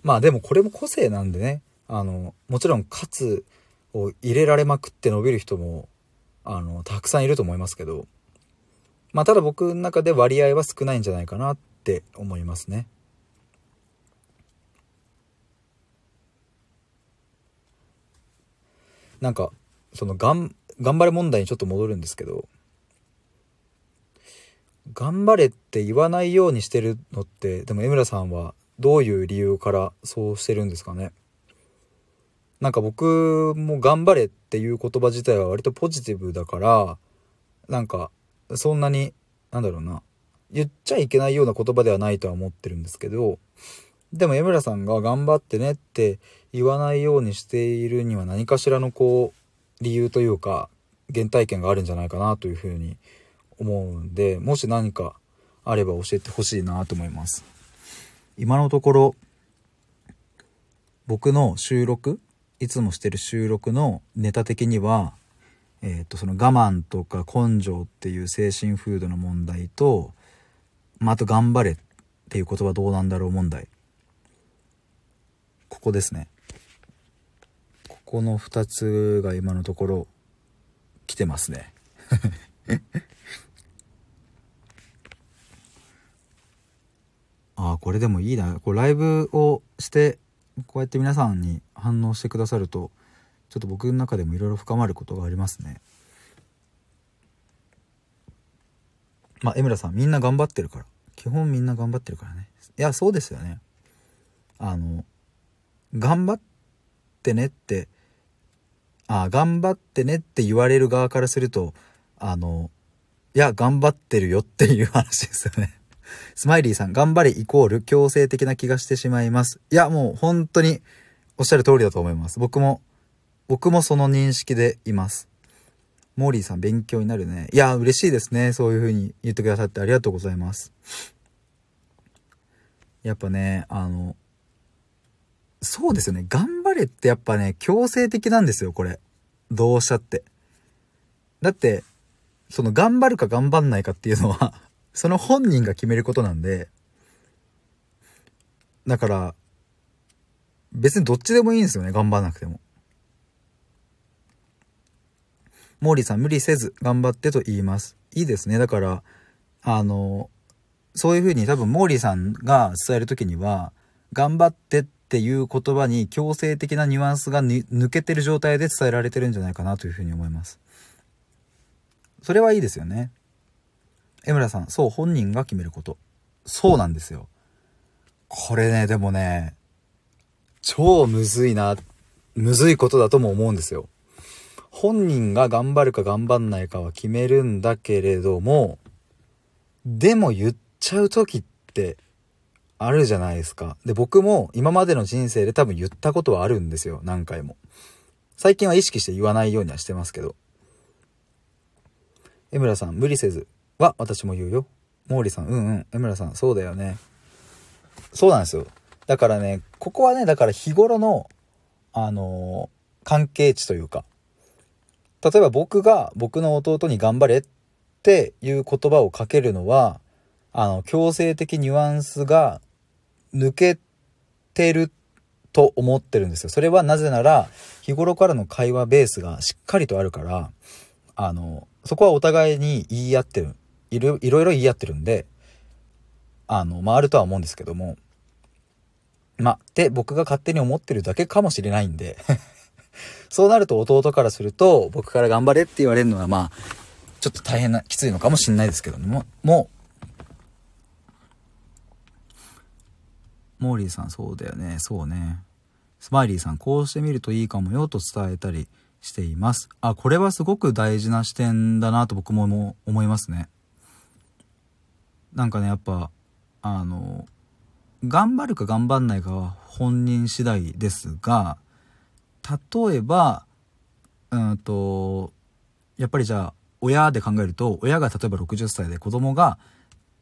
A: まあでもこれも個性なんでね、あの、もちろんカツを入れられまくって伸びる人も、あの、たくさんいると思いますけど、まあただ僕の中で割合は少ないんじゃないかなって思いますね。なんか、その、がん、頑張れ問題にちょっと戻るんですけど、頑張れって言わないようにしてるのって、でも江村さんはどういう理由からそうしてるんですかねなんか僕も頑張れっていう言葉自体は割とポジティブだからなんかそんなになんだろうな言っちゃいけないような言葉ではないとは思ってるんですけどでも江村さんが頑張ってねって言わないようにしているには何かしらのこう理由というか原体験があるんじゃないかなというふうに思うんでもし何かあれば教えてほしいなと思います。今のところ僕の収録いつもしてる収録のネタ的には、えー、とその我慢とか根性っていう精神風土の問題と、まあ、あと頑張れっていう言葉どうなんだろう問題。ここですね。ここの2つが今のところ来てますね。(laughs) ああ、これでもいいな。こうライブをして、こうやって皆さんに反応してくださると、ちょっと僕の中でもいろいろ深まることがありますね。まあ、江村さん、みんな頑張ってるから。基本みんな頑張ってるからね。いや、そうですよね。あの、頑張ってねって、あ頑張ってねって言われる側からすると、あの、いや、頑張ってるよっていう話ですよね。(laughs) スマイリーさん、頑張れイコール強制的な気がしてしまいます。いや、もう本当におっしゃる通りだと思います。僕も、僕もその認識でいます。モーリーさん、勉強になるね。いや、嬉しいですね。そういう風に言ってくださってありがとうございます。やっぱね、あの、そうですよね。頑張れってやっぱね、強制的なんですよ、これ。どうしたって。だって、その頑張るか頑張んないかっていうのは (laughs) その本人が決めることなんで、だから、別にどっちでもいいんですよね、頑張らなくても。モーリーさん、無理せず頑張ってと言います。いいですね。だから、あの、そういうふうに多分モーリーさんが伝える時には、頑張ってっていう言葉に強制的なニュアンスが抜けてる状態で伝えられてるんじゃないかなというふうに思います。それはいいですよね。江村さん、そう、本人が決めること。そうなんですよ。これね、でもね、超むずいな、むずいことだとも思うんですよ。本人が頑張るか頑張んないかは決めるんだけれども、でも言っちゃう時ってあるじゃないですか。で、僕も今までの人生で多分言ったことはあるんですよ。何回も。最近は意識して言わないようにはしてますけど。江村さん、無理せずは私も言うよ。毛利さん、うんうん。江村さん、そうだよね。そうなんですよ。だからね、ここはね、だから日頃の、あのー、関係値というか、例えば僕が僕の弟に頑張れっていう言葉をかけるのは、あの、強制的ニュアンスが抜けてると思ってるんですよ。それはなぜなら、日頃からの会話ベースがしっかりとあるから、あの、そこはお互いに言い合ってる、いろいろ言い合ってるんで、あの、まあ、あるとは思うんですけども、まあ、って僕が勝手に思ってるだけかもしれないんでそうなると弟からすると、僕から頑張れって言われるのは、まあ、ちょっと大変な、きついのかもしれないですけども、もう、モーリーさんそうだよね、そうね。スマイリーさん、こうしてみるといいかもよと伝えたりしています。あ、これはすごく大事な視点だなと僕も思いますね。なんかね、やっぱ、あの、頑張るか頑張んないかは本人次第ですが、例えば、うんと、やっぱりじゃあ、親で考えると、親が例えば60歳で子供が、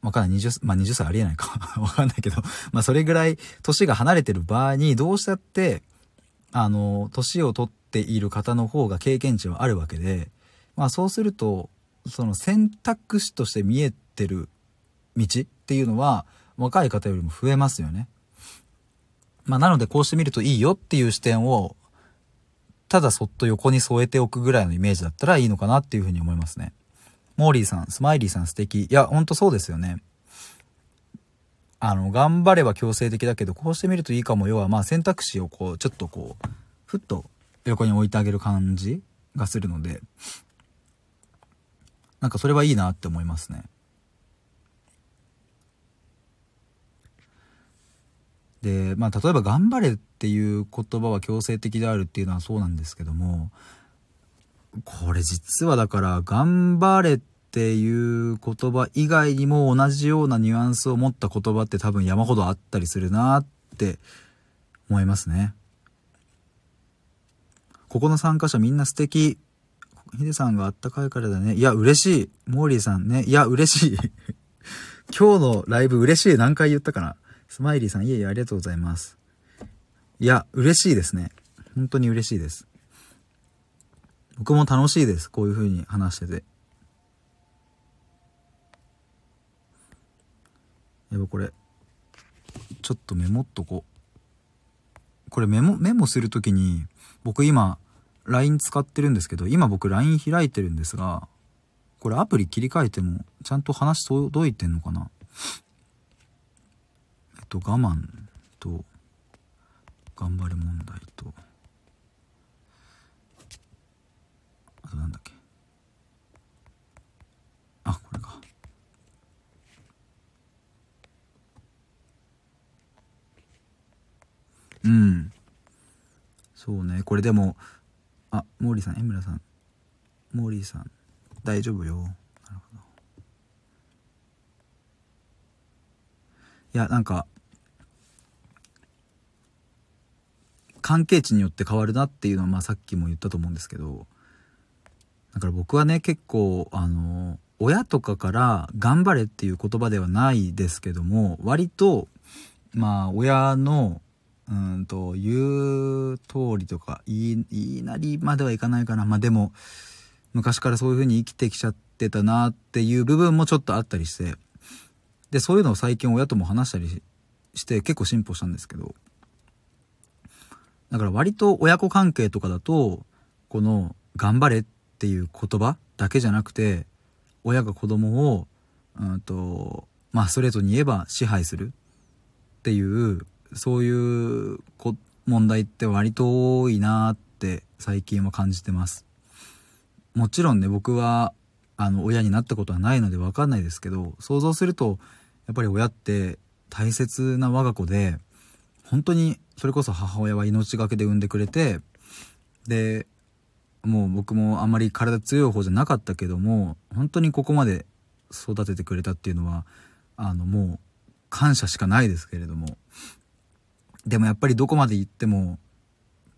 A: わかんない、20、まあ、20歳ありえないか。(laughs) わかんないけど、まあ、それぐらい年が離れてる場合に、どうしたって、あの、年を取っている方の方が経験値はあるわけで、まあ、そうすると、その選択肢として見えてる道っていうのは、若い方よりも増えますよね。まあ、なのでこうしてみるといいよっていう視点を、ただそっと横に添えておくぐらいのイメージだったらいいのかなっていうふうに思いますね。モーリーさん、スマイリーさん素敵。いや、ほんとそうですよね。あの、頑張れば強制的だけど、こうしてみるといいかも。要は、まあ選択肢をこう、ちょっとこう、ふっと横に置いてあげる感じがするので、なんかそれはいいなって思いますね。で、まあ、例えば頑張れっていう言葉は強制的であるっていうのはそうなんですけども、これ実はだから頑張れっていう言葉以外にも同じようなニュアンスを持った言葉って多分山ほどあったりするなって思いますね。ここの参加者みんな素敵。ヒデさんがあったかいからだね。いや、嬉しい。モーリーさんね。いや、嬉しい。(laughs) 今日のライブ嬉しい。何回言ったかな。スマイリーさん、いえいえ、ありがとうございます。いや、嬉しいですね。本当に嬉しいです。僕も楽しいです。こういう風に話してて。やっぱこれ、ちょっとメモっとこう。これメモ、メモするときに、僕今、LINE 使ってるんですけど、今僕 LINE 開いてるんですが、これアプリ切り替えても、ちゃんと話届いてんのかな？と我慢と頑張れ問題とあとなんだっけ？あこれか。うん。そうね。これでもあ毛利さん江村さん。毛利さん大丈夫よ。なるほど。いやなんか関係値によって変わるなっていうのは、まあ、さっきも言ったと思うんですけどだから僕はね結構あの親とかから「頑張れ」っていう言葉ではないですけども割とまあ親のうんと、言う通りとか、言い、なりまではいかないかな。まあでも、昔からそういう風に生きてきちゃってたなっていう部分もちょっとあったりして、で、そういうのを最近親とも話したりして結構進歩したんですけど、だから割と親子関係とかだと、この、頑張れっていう言葉だけじゃなくて、親が子供を、うんと、まあストレートに言えば支配するっていうそういう問題って割と多いなって最近は感じてます。もちろんね僕はあの親になったことはないので分かんないですけど想像するとやっぱり親って大切な我が子で本当にそれこそ母親は命がけで産んでくれてでもう僕もあんまり体強い方じゃなかったけども本当にここまで育ててくれたっていうのはあのもう感謝しかないですけれども。でもやっぱりどこまで行っても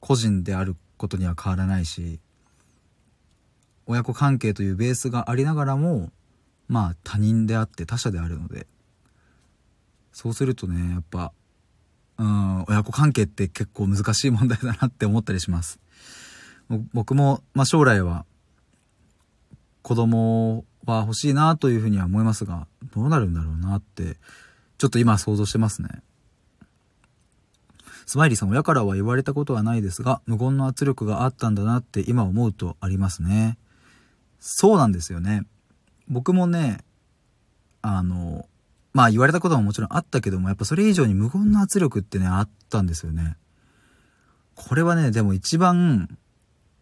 A: 個人であることには変わらないし親子関係というベースがありながらもまあ他人であって他者であるのでそうするとねやっぱうん親子関係って結構難しい問題だなって思ったりします僕も、まあ、将来は子供は欲しいなというふうには思いますがどうなるんだろうなってちょっと今想像してますねスマイリーさん、親からは言われたことはないですが、無言の圧力があったんだなって今思うとありますね。そうなんですよね。僕もね、あの、まあ言われたことももちろんあったけども、やっぱそれ以上に無言の圧力ってね、あったんですよね。これはね、でも一番、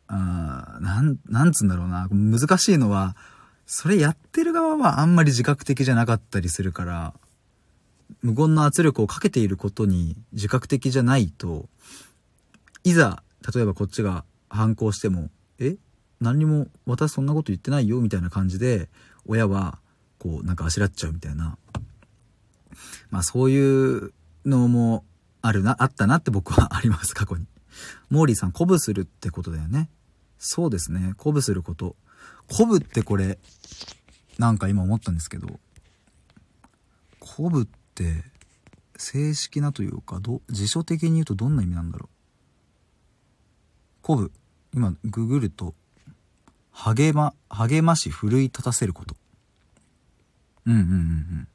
A: あなん、なんつうんだろうな、難しいのは、それやってる側はあんまり自覚的じゃなかったりするから、無言の圧力をかけていることに自覚的じゃないと、いざ、例えばこっちが反抗しても、え？何にも私そんなこと言ってないよみたいな感じで、親は、こう、なんかあしらっちゃうみたいな。まあそういうのもあるな、あったなって僕はあります、過去に。モーリーさん、鼓舞するってことだよね。そうですね、鼓舞すること。鼓舞ってこれ、なんか今思ったんですけど、鼓舞って正式なというかど辞書的に言うとどんな意味なんだろう鼓舞今ググると励ま励まし奮い立たせることうんうんうんうん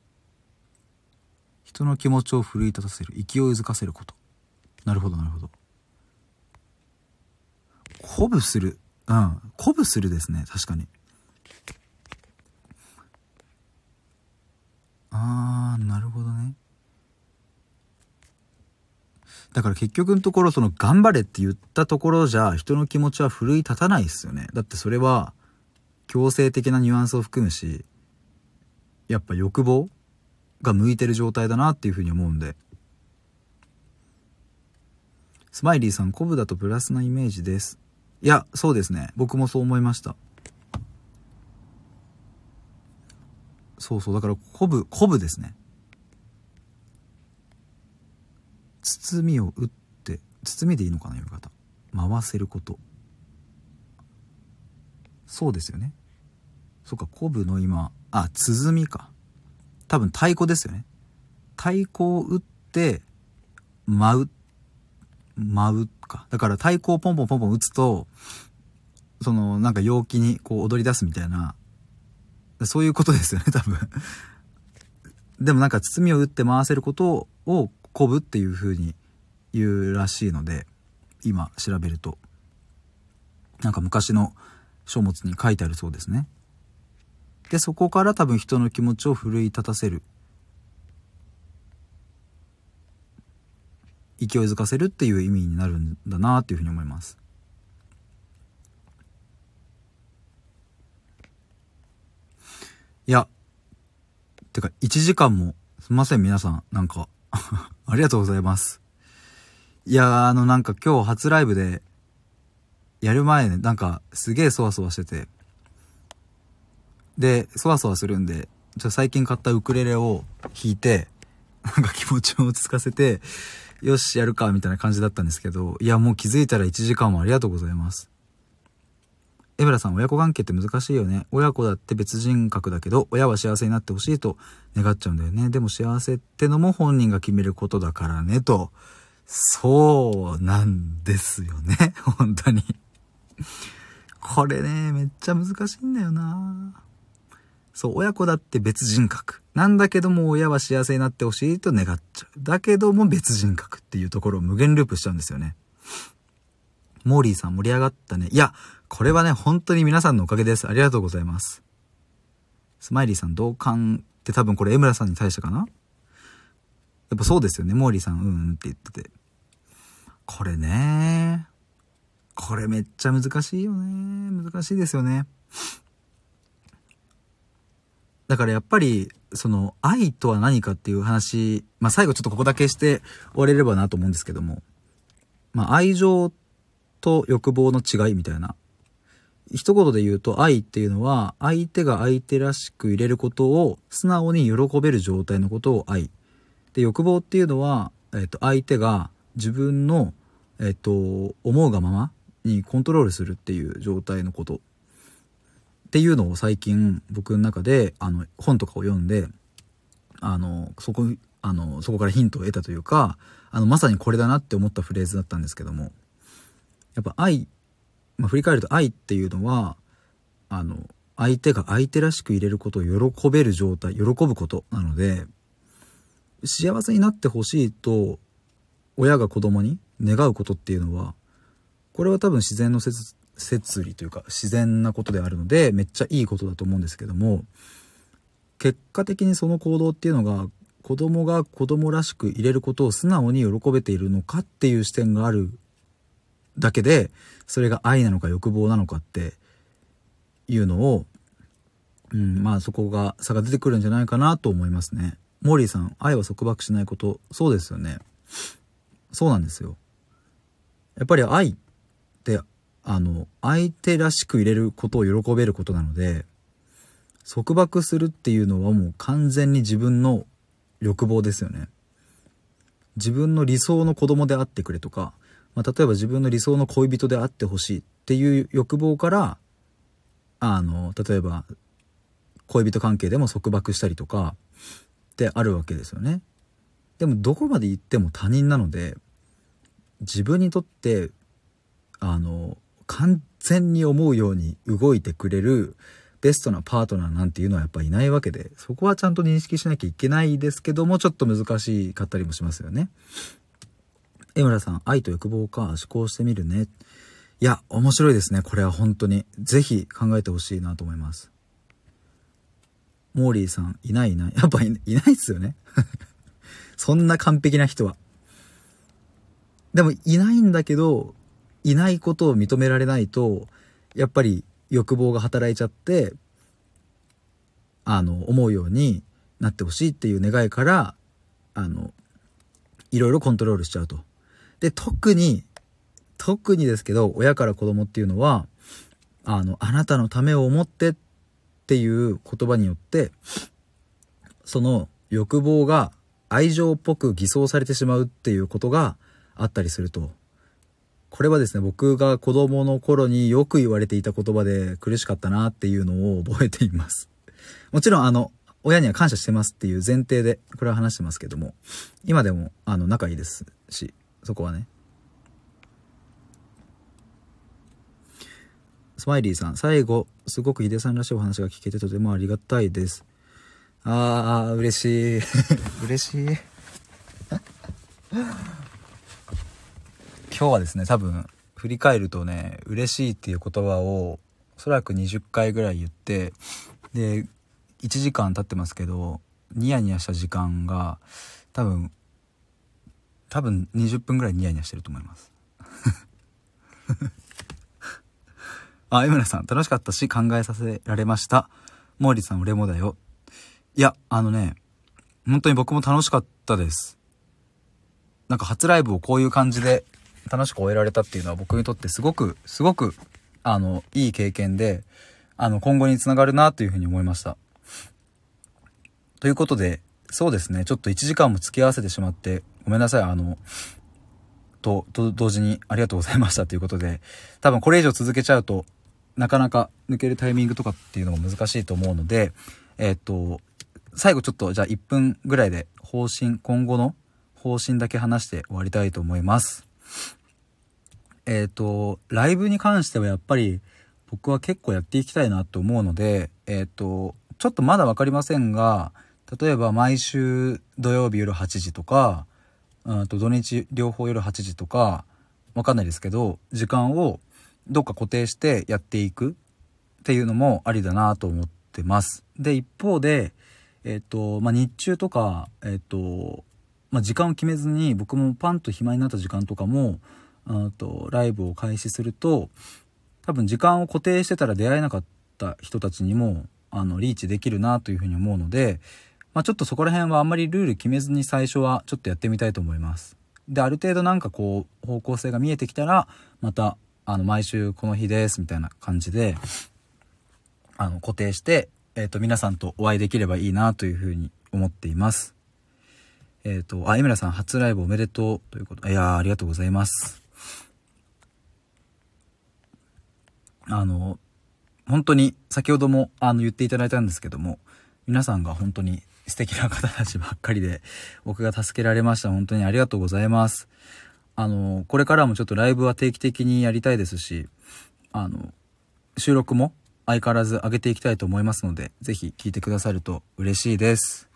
A: 人の気持ちを奮い立たせる勢いづかせること。なるほどなるほど。鼓舞する。うん。鼓舞するですね。確かに。あー、なるほどね。だから結局のところその頑張れって言ったところじゃ人の気持ちは奮い立たないですよね。だってそれは強制的なニュアンスを含むし、やっぱ欲望が向いてる状態だなっていうふうに思うんで。スマイリーさん、コブだとプラスなイメージです。いや、そうですね。僕もそう思いました。そうそう、だから、こぶ、こぶですね。包みを打って、包みでいいのかな、読み方。回せること。そうですよね。そっか、こぶの今、あ、鼓か。多分太鼓ですよね。太鼓を打って、舞う。舞うか。だから太鼓をポンポンポンポン打つと、その、なんか陽気にこう踊り出すみたいなそういうことですよね、多分。でもなんか包みを打って回せることを鼓舞っていう風に言うらしいので、今調べると。なんか昔の書物に書いてあるそうですね。で、そこから多分人の気持ちを奮い立たせる。勢いづかせるっていう意味になるんだなっていうふうに思います。いや、てか1時間も、すみません皆さん、なんか (laughs) ありがとうございます。いやあのなんか今日初ライブで、やる前ね、なんかすげえそわそわしてて、で、そわそわするんで、じゃ最近買ったウクレレを弾いて、(laughs) なんか気持ちを落ち着かせて、よし、やるか、みたいな感じだったんですけど、いや、もう気づいたら1時間もありがとうございます。エブラさん、親子関係って難しいよね。親子だって別人格だけど、親は幸せになってほしいと願っちゃうんだよね。でも幸せってのも本人が決めることだからね、と。そうなんですよね。(laughs) 本当に。これね、めっちゃ難しいんだよなそう、親子だって別人格。なんだけども親は幸せになってほしいと願っちゃう。だけども別人格っていうところを無限ループしちゃうんですよね。モーリーさん盛り上がったね。いや、これはね、本当に皆さんのおかげです。ありがとうございます。スマイリーさん同感って多分これ江村さんに対してかな？やっぱそうですよね。モーリーさん、うんうんって言ってて。これね。これめっちゃ難しいよね。難しいですよね。だからやっぱり、その、愛とは何かっていう話、まあ最後ちょっとここだけして終われればなと思うんですけども、まあ愛情と欲望の違いみたいな。一言で言うと愛っていうのは、相手が相手らしく入れることを素直に喜べる状態のことを愛。で、欲望っていうのは、えっ、と、相手が自分の、えっ、と、思うがままにコントロールするっていう状態のこと。っていうのを最近僕の中であの本とかを読んであのそこあのそこからヒントを得たというかあのまさにこれだなって思ったフレーズだったんですけども。やっぱ愛、まあ、振り返ると愛っていうのはあの相手が相手らしく入れることを喜べる状態喜ぶことなので幸せになってほしいと親が子供に願うことっていうのはこれは多分自然の説摂理というか自然なことであるのでめっちゃいいことだと思うんですけども結果的にその行動っていうのが子供が子供らしく入れることを素直に喜べているのかっていう視点があるだけでそれが愛なのか欲望なのかっていうのを、うん、まあそこが差が出てくるんじゃないかなと思いますね。モーリーさん、愛は束縛しないこと、そうですよね。そうなんですよ。やっぱり愛っあの、相手らしく入れることを喜べることなので、束縛するっていうのはもう完全に自分の欲望ですよね。自分の理想の子供であってくれとか、まあ、例えば自分の理想の恋人であってほしいっていう欲望から、あの、例えば恋人関係でも束縛したりとかってあるわけですよね。でもどこまで行っても他人なので、自分にとってあの完全に思うように動いてくれるベストなパートナーなんていうのはやっぱいないわけで、そこはちゃんと認識しなきゃいけないですけども、ちょっと難しかったりもしますよね。江村さん、愛と欲望か思考してみるね。いや、面白いですね。これは本当に。ぜひ考えてほしいなと思います。モーリーさん、いないいない。やっぱいないっすよね。(laughs) そんな完璧な人は。でも、いないんだけど、いないことを認められないとやっぱり欲望が働いちゃってあの思うようになってほしいっていう願いからあのいろいろコントロールしちゃうと。で特に特にですけど親から子供っていうのはあのあなたのためを思ってっていう言葉によってその欲望が愛情っぽく偽装されてしまうっていうことがあったりするとこれはですね、僕が子供の頃によく言われていた言葉で苦しかったなっていうのを覚えています。(laughs) もちろんあの、親には感謝してますっていう前提で、これは話してますけども、今でもあの、仲いいですし、そこはね。スマイリーさん、最後、すごくヒデさんらしいお話が聞けてとてもありがたいです。ああ、嬉しい。(laughs) 嬉しい。今日はですね多分振り返るとね嬉しいっていう言葉をおそらく20回ぐらい言ってで1時間経ってますけどニヤニヤした時間が多分多分20分ぐらいニヤニヤしてると思います。(laughs) あ江村さん楽しかったし考えさせられました。毛利さん俺もだよ。いやあのね本当に僕も楽しかったです。なんか初ライブをこういう感じで楽しく終えられたっていうのは僕にとってすごく、すごく、あの、いい経験で、あの、今後につながるなというふうに思いました。ということで、そうですね、ちょっと1時間も付き合わせてしまって、ごめんなさい、あの、と、と、同時にありがとうございましたということで、多分これ以上続けちゃうと、なかなか抜けるタイミングとかっていうのも難しいと思うので、えっ、と、最後ちょっとじゃあ1分ぐらいで方針、今後の方針だけ話して終わりたいと思います。えっ、ー、と、ライブに関してはやっぱり僕は結構やっていきたいなと思うので、えっ、ー、と、ちょっとまだ分かりませんが、例えば毎週土曜日夜8時とか、と土日両方夜8時とか、わかんないですけど、時間をどっか固定してやっていくっていうのもありだなと思ってます。で、一方で、えっ、ー、と、まあ、日中とか、えっ、ー、と、まあ、時間を決めずに僕もパンと暇になった時間とかも、あとライブを開始すると多分時間を固定してたら出会えなかった人たちにもあのリーチできるなというふうに思うので、まあ、ちょっとそこら辺はあんまりルール決めずに最初はちょっとやってみたいと思います。である程度なんかこう方向性が見えてきたらまたあの毎週この日ですみたいな感じであの固定して、えー、と皆さんとお会いできればいいなというふうに思っています。えっ、ー、と、あ、井村さん初ライブおめでとうということ。いや、ありがとうございます。あの、本当に先ほどもあの言っていただいたんですけども、皆さんが本当に素敵な方たちばっかりで、僕が助けられました。本当にありがとうございます。あの、これからもちょっとライブは定期的にやりたいですし、あの、収録も相変わらず上げていきたいと思いますので、ぜひ聞いてくださると嬉しいです。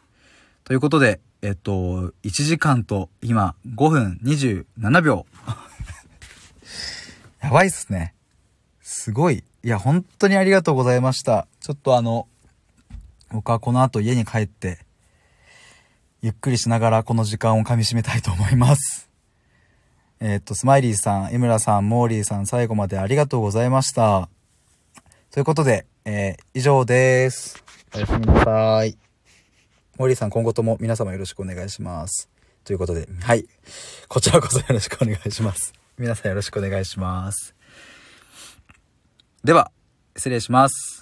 A: ということで、えっと、1時間と今5分27秒。(laughs) やばいっすね。すごい。いや、本当にありがとうございました。ちょっとあの、僕はこの後家に帰って、ゆっくりしながらこの時間を噛み締めたいと思います。えー、っと、スマイリーさん、江村さん、モーリーさん、最後までありがとうございました。ということで、えー、以上です。おやすみなさい。モーリーさん、今後とも皆様よろしくお願いします。ということで、はい。こちらこそよろしくお願いします。皆さんよろしくお願いします。では、失礼します。